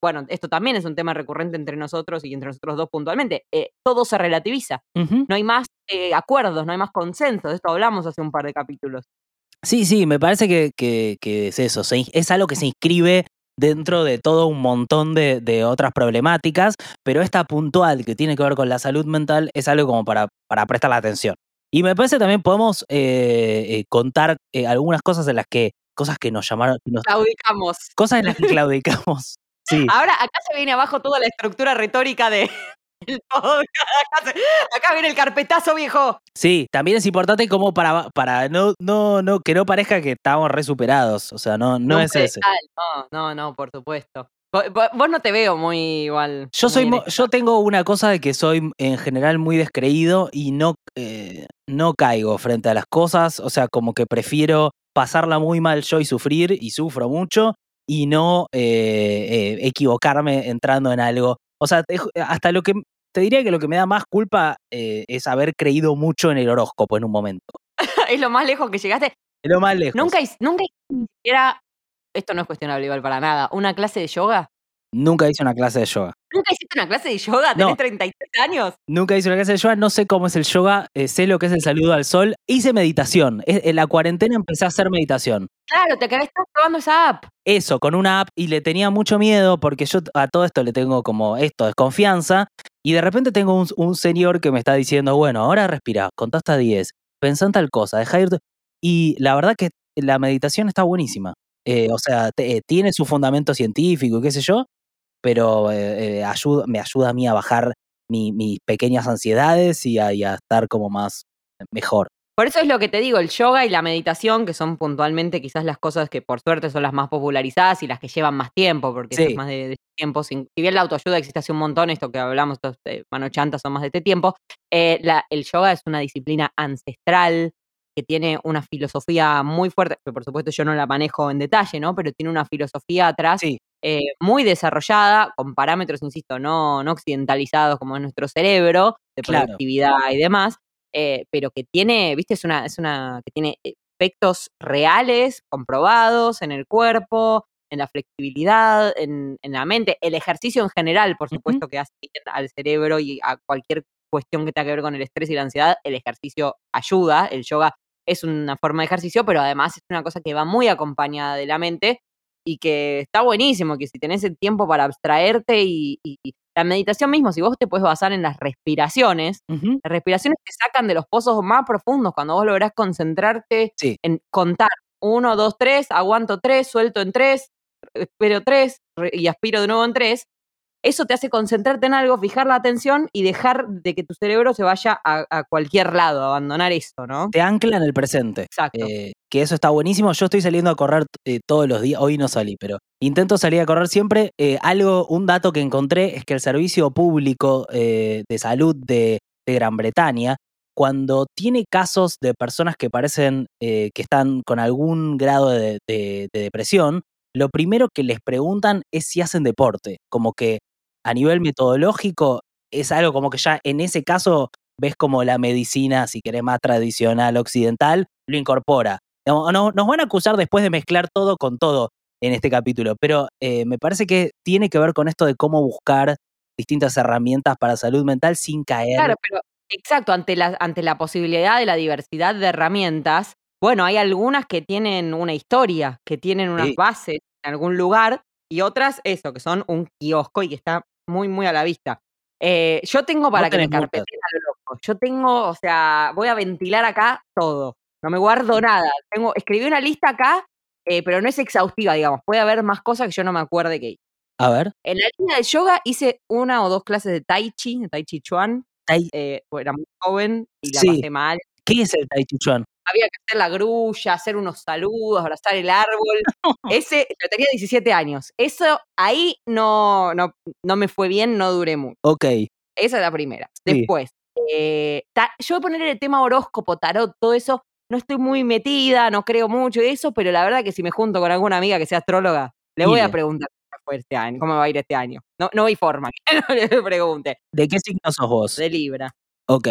Speaker 1: bueno, esto también es un tema recurrente entre nosotros y entre nosotros dos puntualmente, eh, todo se relativiza. No hay más eh, acuerdos, no hay más consensos. De esto hablamos hace un par de capítulos.
Speaker 2: Sí, sí, me parece que, que, es eso. es algo que se inscribe dentro de todo un montón de, otras problemáticas, pero esta puntual que tiene que ver con la salud mental es algo como para, para prestar la atención. Y me parece también podemos eh, contar algunas cosas en las que, cosas que nos llamaron... nos,
Speaker 1: claudicamos.
Speaker 2: Cosas en las que claudicamos.
Speaker 1: Ahora acá se viene abajo toda la estructura retórica de, Acá, viene el carpetazo, viejo.
Speaker 2: Sí, también es importante como para, para no, no, no, que no parezca que estamos resuperados. O sea, no, no, es ese.
Speaker 1: No, no, no, por supuesto. Vos, no te veo muy igual.
Speaker 2: Yo soy yo tengo una cosa de que soy en general muy descreído y no, eh, no caigo frente a las cosas. O sea, como que prefiero pasarla muy mal yo y sufrir, y sufro mucho, y no eh, eh, equivocarme entrando en algo. O sea, hasta lo que te diría que lo que me da más culpa eh, es haber creído mucho en el horóscopo en un momento.
Speaker 1: es lo más lejos que llegaste.
Speaker 2: Es lo más lejos.
Speaker 1: Nunca, nunca ni siquiera, esto no es cuestionable igual para nada, una clase de yoga.
Speaker 2: Nunca hice una clase de yoga.
Speaker 1: ¿Nunca hiciste una clase de yoga? ¿Tenés 33 años?
Speaker 2: Nunca hice una clase de yoga, no sé cómo es el yoga, eh, sé lo que es el saludo al sol. Hice meditación. En la cuarentena empecé a hacer meditación.
Speaker 1: Claro, te quedé probando esa app.
Speaker 2: Eso, con una app, y le tenía mucho miedo porque yo a todo esto le tengo como esto, desconfianza. Y de repente tengo un, señor que me está diciendo, bueno, ahora respira, contá hasta 10, pensá en tal cosa, deja ir. Y la verdad que la meditación está buenísima. Eh, o sea, eh, tiene su fundamento científico y qué sé yo, pero eh, ayuda, me ayuda a mí a bajar mis pequeñas ansiedades y a, estar como más mejor.
Speaker 1: Por eso es lo que te digo, el yoga y la meditación, que son puntualmente quizás las cosas que por suerte son las más popularizadas y las que llevan más tiempo, porque son más de, tiempo. si bien la autoayuda existe hace un montón, esto que hablamos, estos eh, chantas son más de este tiempo, eh, el yoga es una disciplina ancestral que tiene una filosofía muy fuerte, que por supuesto yo no la manejo en detalle, ¿no? Pero tiene una filosofía atrás eh, muy desarrollada, con parámetros, insisto, no, no occidentalizados como en nuestro cerebro, de productividad y demás, eh, pero que tiene, viste, es una, es una, que tiene efectos reales, comprobados en el cuerpo, en la flexibilidad, en, la mente, el ejercicio en general, por supuesto, que hace al cerebro y a cualquier cuestión que tenga que ver con el estrés y la ansiedad, el ejercicio ayuda, el yoga es una forma de ejercicio, pero además es una cosa que va muy acompañada de la mente y que está buenísimo, que si tenés el tiempo para abstraerte y, la meditación mismo, si vos te puedes basar en las respiraciones, las respiraciones te sacan de los pozos más profundos cuando vos lográs concentrarte en contar uno, dos, tres, aguanto tres, suelto en tres, espero tres y aspiro de nuevo en tres, eso te hace concentrarte en algo, fijar la atención y dejar de que tu cerebro se vaya a, cualquier lado, abandonar eso, ¿no?
Speaker 2: Te ancla en el presente.
Speaker 1: Exacto.
Speaker 2: Eh, que eso está buenísimo. Yo estoy saliendo a correr eh, todos los días. Hoy no salí, pero intento salir a correr siempre. Eh, algo, un dato que encontré es que el Servicio Público de Salud de, Gran Bretaña, cuando tiene casos de personas que parecen que están con algún grado de depresión, lo primero que les preguntan es si hacen deporte. Como que a nivel metodológico es algo como que ya en ese caso ves como la medicina, si querés más tradicional occidental, lo incorpora. No, nos van a acusar después de mezclar todo con todo en este capítulo, pero eh, me parece que tiene que ver con esto de cómo buscar distintas herramientas para salud mental sin caer.
Speaker 1: Claro, pero exacto, ante la, ante la posibilidad de la diversidad de herramientas, bueno, hay algunas que tienen una historia, que tienen unas bases en algún lugar, y otras, eso, que son un kiosco y que está muy, muy a la vista. Eh, yo tengo para que me carpeten a lo loco. Yo tengo, o sea, voy a ventilar acá todo. No me guardo nada. Tengo, escribí una lista acá, eh, pero no es exhaustiva, digamos. Puede haber más cosas que yo no me acuerde que hice.
Speaker 2: A ver.
Speaker 1: En la línea de yoga hice una o dos clases de Tai Chi, de Tai Chi Chuan. Eh, era muy joven y la pasé mal.
Speaker 2: ¿Qué es el Tai Chi Chuan?
Speaker 1: Había que hacer la grulla, hacer unos saludos, abrazar el árbol. Ese, yo tenía 17 años. Eso ahí no, no, no me fue bien, no duré mucho.
Speaker 2: Ok.
Speaker 1: Esa es la primera. Después, eh, yo voy a poner el tema horóscopo, tarot, todo eso. No estoy muy metida, no creo mucho de eso, pero la verdad que si me junto con alguna amiga que sea astróloga, le voy a preguntar cómo fue este año, cómo va a ir este año. No, no hay forma que no le pregunte.
Speaker 2: ¿De qué signo sos vos?
Speaker 1: De Libra.
Speaker 2: Ok,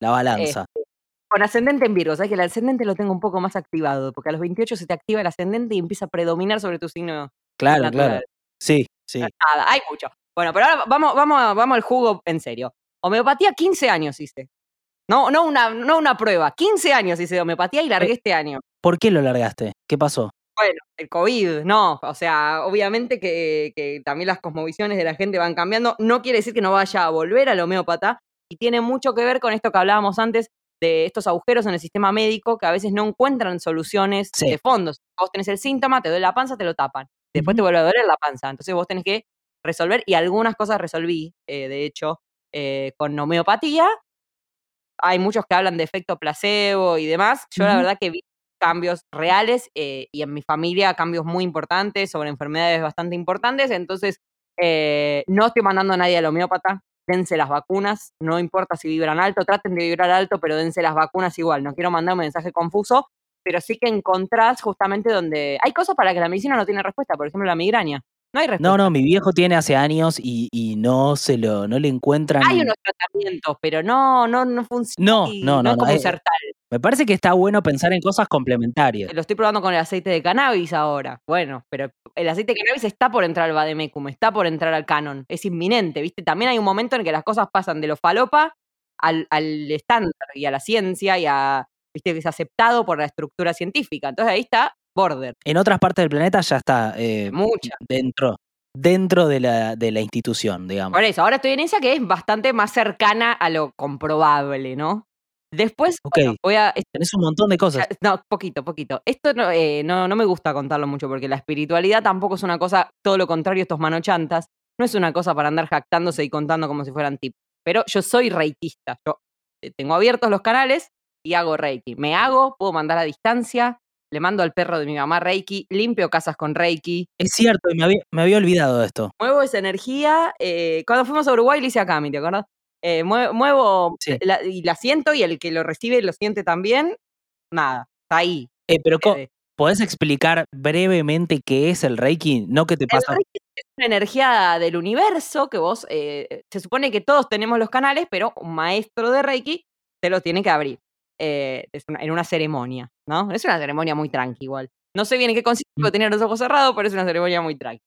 Speaker 2: la balanza.
Speaker 1: Este, con ascendente en Virgo, sabes que el ascendente lo tengo un poco más activado, porque a los 28 se te activa el ascendente y empieza a predominar sobre tu signo.
Speaker 2: Claro, claro. Sí, sí.
Speaker 1: Nada, hay mucho. Bueno, pero ahora vamos, vamos, vamos al jugo en serio. Homeopatía, 15 años hice. No, no, una, no una prueba, 15 años hice de homeopatía y largué este año.
Speaker 2: ¿Por qué lo largaste? ¿Qué pasó?
Speaker 1: Bueno, el COVID, no, o sea, obviamente que, que, también las cosmovisiones de la gente van cambiando, no quiere decir que no vaya a volver al homeópata, y tiene mucho que ver con esto que hablábamos antes de estos agujeros en el sistema médico que a veces no encuentran soluciones de fondo. Vos tenés el síntoma, te duele la panza, te lo tapan. Después te vuelve a doler la panza. Entonces vos tenés que resolver, y algunas cosas resolví, eh, de hecho, eh, con homeopatía. Hay muchos que hablan de efecto placebo y demás. Yo la verdad que vi cambios reales eh, y en mi familia cambios muy importantes sobre enfermedades bastante importantes. Entonces, no estoy mandando a nadie al homeópata dense las vacunas, no importa si vibran alto, traten de vibrar alto, pero dense las vacunas igual. No quiero mandar un mensaje confuso, pero sí que encontrás justamente donde hay cosas para que la medicina no tiene respuesta, por ejemplo la migraña. No hay respuesta.
Speaker 2: No, no, mi viejo tiene hace años y, y no se lo, no le encuentran.
Speaker 1: Hay unos tratamientos, pero no, no, no funciona.
Speaker 2: No, no, no,
Speaker 1: es
Speaker 2: no,
Speaker 1: como
Speaker 2: eh,
Speaker 1: sertal.
Speaker 2: Me parece que está bueno pensar en cosas complementarias.
Speaker 1: Lo estoy probando con el aceite de cannabis ahora. Bueno, pero el aceite de cannabis está por entrar al Vademecum, está por entrar al canon. Es inminente, ¿viste? También hay un momento en que las cosas pasan de lo falopa al, al estándar y a la ciencia y a, ¿viste? Que es aceptado por la estructura científica. Entonces ahí está border.
Speaker 2: En otras partes del planeta ya está eh,
Speaker 1: Mucha.
Speaker 2: dentro, dentro de la, de la institución, digamos.
Speaker 1: Por eso, ahora estoy en esa que es bastante más cercana a lo comprobable, ¿no? Después,
Speaker 2: Ok.
Speaker 1: bueno, voy a.
Speaker 2: Tenés un montón de cosas.
Speaker 1: No, poquito, poquito. Esto no, eh, no, no me gusta contarlo mucho porque la espiritualidad tampoco es una cosa, todo lo contrario, estos manochantas, no es una cosa para andar jactándose y contando como si fueran tips. Pero yo soy reikista. Yo eh, tengo abiertos los canales y hago reiki. Me hago, puedo mandar a distancia, le mando al perro de mi mamá reiki, limpio casas con reiki,
Speaker 2: Es cierto, y me había, me había olvidado de esto.
Speaker 1: muevo esa energía. eh, cuando fuimos a Uruguay le hice a Cami, ¿te acuerdas? Eh, mue- muevo
Speaker 2: Sí.
Speaker 1: la- y la siento y el que lo recibe lo siente también. Nada, está ahí.
Speaker 2: Eh, pero
Speaker 1: quede.
Speaker 2: ¿podés explicar brevemente qué es el Reiki? No que te
Speaker 1: El
Speaker 2: pasa.
Speaker 1: Reiki es una energía del universo que vos, eh, se supone que todos tenemos los canales, pero un maestro de Reiki te lo tiene que abrir eh, en una ceremonia, ¿no? Es una ceremonia muy tranqui igual. No sé bien en qué consiste,
Speaker 2: Mm.
Speaker 1: porque tenía los ojos cerrados, pero es una ceremonia muy tranqui.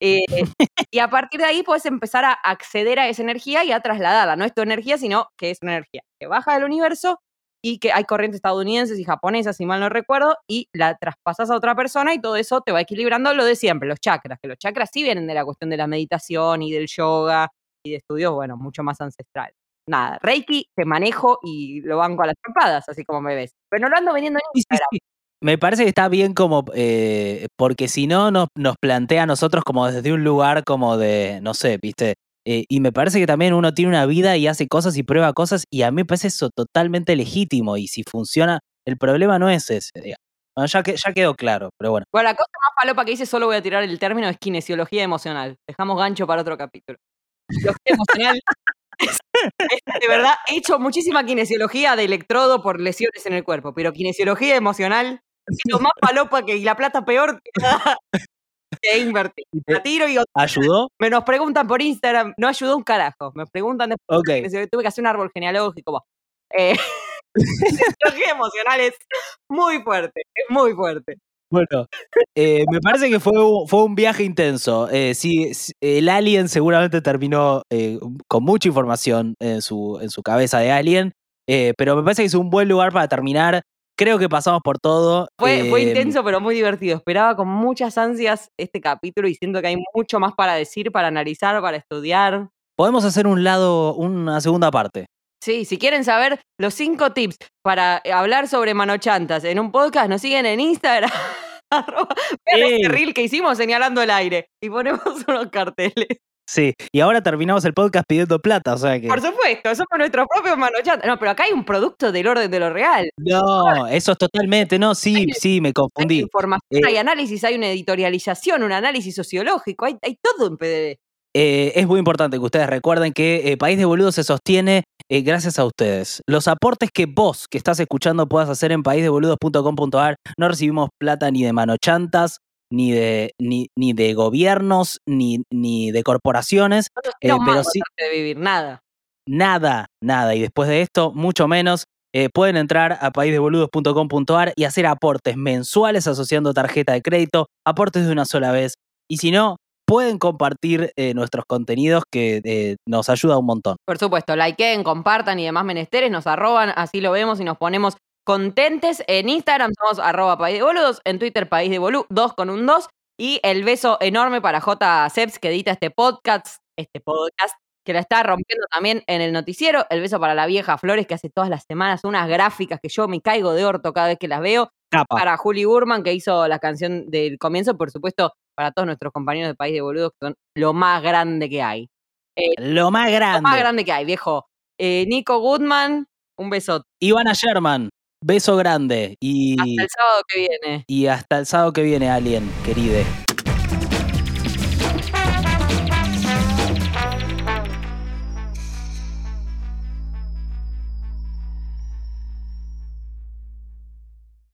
Speaker 1: Eh, y a partir de ahí puedes empezar a acceder a esa energía y a trasladarla. No es tu energía, sino que es una energía que baja del universo y que hay corrientes estadounidenses y japonesas, si mal no recuerdo, y la traspasas a otra persona y todo eso te va equilibrando lo de siempre, los chakras, que los chakras sí vienen de la cuestión de la meditación y del yoga y de estudios, bueno, mucho más ancestral. Nada, Reiki te manejo y lo banco a las trompadas, así como me ves. Pero no lo ando vendiendo en
Speaker 2: Sí, sí,
Speaker 1: Instagram.
Speaker 2: sí. Me parece que está bien como, eh, porque si no nos, nos plantea a nosotros como desde un lugar como de, no sé, viste, Eh, y me parece que también uno tiene una vida y hace cosas y prueba cosas y a mí me parece eso totalmente legítimo y si funciona, el problema no es ese, digamos. Bueno, ya, que, ya quedó claro, pero bueno.
Speaker 1: Bueno, la cosa más falopa que hice, solo voy a tirar el término, es kinesiología emocional. Dejamos gancho para otro capítulo. Kinesiología emocional de verdad, he hecho muchísima kinesiología de electrodo por lesiones en el cuerpo, pero kinesiología emocional es lo más falopa que y la plata peor que que invertir. La tiro y
Speaker 2: ¿Ayudó?
Speaker 1: me nos preguntan por Instagram, no ayudó un carajo. Me preguntan después,
Speaker 2: Ok.
Speaker 1: kinesiología, tuve que hacer un árbol genealógico. Eh, kinesiología emocional es muy fuerte, es muy fuerte.
Speaker 2: Bueno, eh, me parece que fue, un- fue un viaje intenso. Eh, sí, sí, el Alien seguramente terminó eh, con mucha información en su, en su cabeza de Alien, eh, pero me parece que es un buen lugar para terminar. Creo que pasamos por todo.
Speaker 1: Fue, fue
Speaker 2: eh,
Speaker 1: intenso, pero muy divertido. Esperaba con muchas ansias este capítulo y siento que hay mucho más para decir, para analizar, para estudiar.
Speaker 2: Podemos hacer un lado, una segunda parte.
Speaker 1: Sí, si quieren saber los cinco tips para eh, hablar sobre manochantas en un podcast, nos siguen en Instagram. vean este reel que hicimos señalando el aire y ponemos unos carteles.
Speaker 2: Sí, y ahora terminamos el podcast pidiendo plata, o sea que...
Speaker 1: Por supuesto, somos nuestros propios manochantas. No, pero acá hay un producto del orden de lo real.
Speaker 2: No, eso es totalmente, no, sí, sí, me
Speaker 1: Hay
Speaker 2: confundí.
Speaker 1: información,
Speaker 2: Eh,
Speaker 1: hay análisis, hay una editorialización, un análisis sociológico, hay, hay todo en PDF.
Speaker 2: Eh, es muy importante que ustedes recuerden que eh, País de Boludos se sostiene eh, gracias a ustedes. Los aportes que vos, que estás escuchando, puedas hacer en paísdeboludos.com.ar, no recibimos plata ni de manochantas, ni de, ni, ni de gobiernos, ni, ni de corporaciones,
Speaker 1: No
Speaker 2: eh, pero sí,
Speaker 1: de vivir, nada.
Speaker 2: nada, nada. Y después de esto, mucho menos. eh, pueden entrar a paísdeboludos.com.ar y hacer aportes mensuales asociando tarjeta de crédito, aportes de una sola vez. Y si no, pueden compartir eh, nuestros contenidos que eh, nos ayuda un montón.
Speaker 1: Por supuesto, likeen, compartan y demás menesteres, nos arroban, así lo vemos y nos ponemos contentes. En Instagram somos arroba país de boludos, en Twitter país de bolú, dos con un dos. Y el beso enorme para J. Seps que edita este podcast, este podcast, que la está rompiendo también en el noticiero. El beso para la vieja Flores que hace todas las semanas unas gráficas que yo me caigo de orto cada vez que las veo.
Speaker 2: Capa.
Speaker 1: Para Juli Burman que hizo la canción del comienzo, por supuesto, para todos nuestros compañeros de País de Boludos que son lo más grande que hay.
Speaker 2: Lo más grande.
Speaker 1: Lo más grande que hay, viejo. Eh, Nico Goodman, un beso.
Speaker 2: Ivana Sherman, beso grande. Y,
Speaker 1: Hasta el sábado que viene.
Speaker 2: y hasta el sábado que viene, Alien, queride.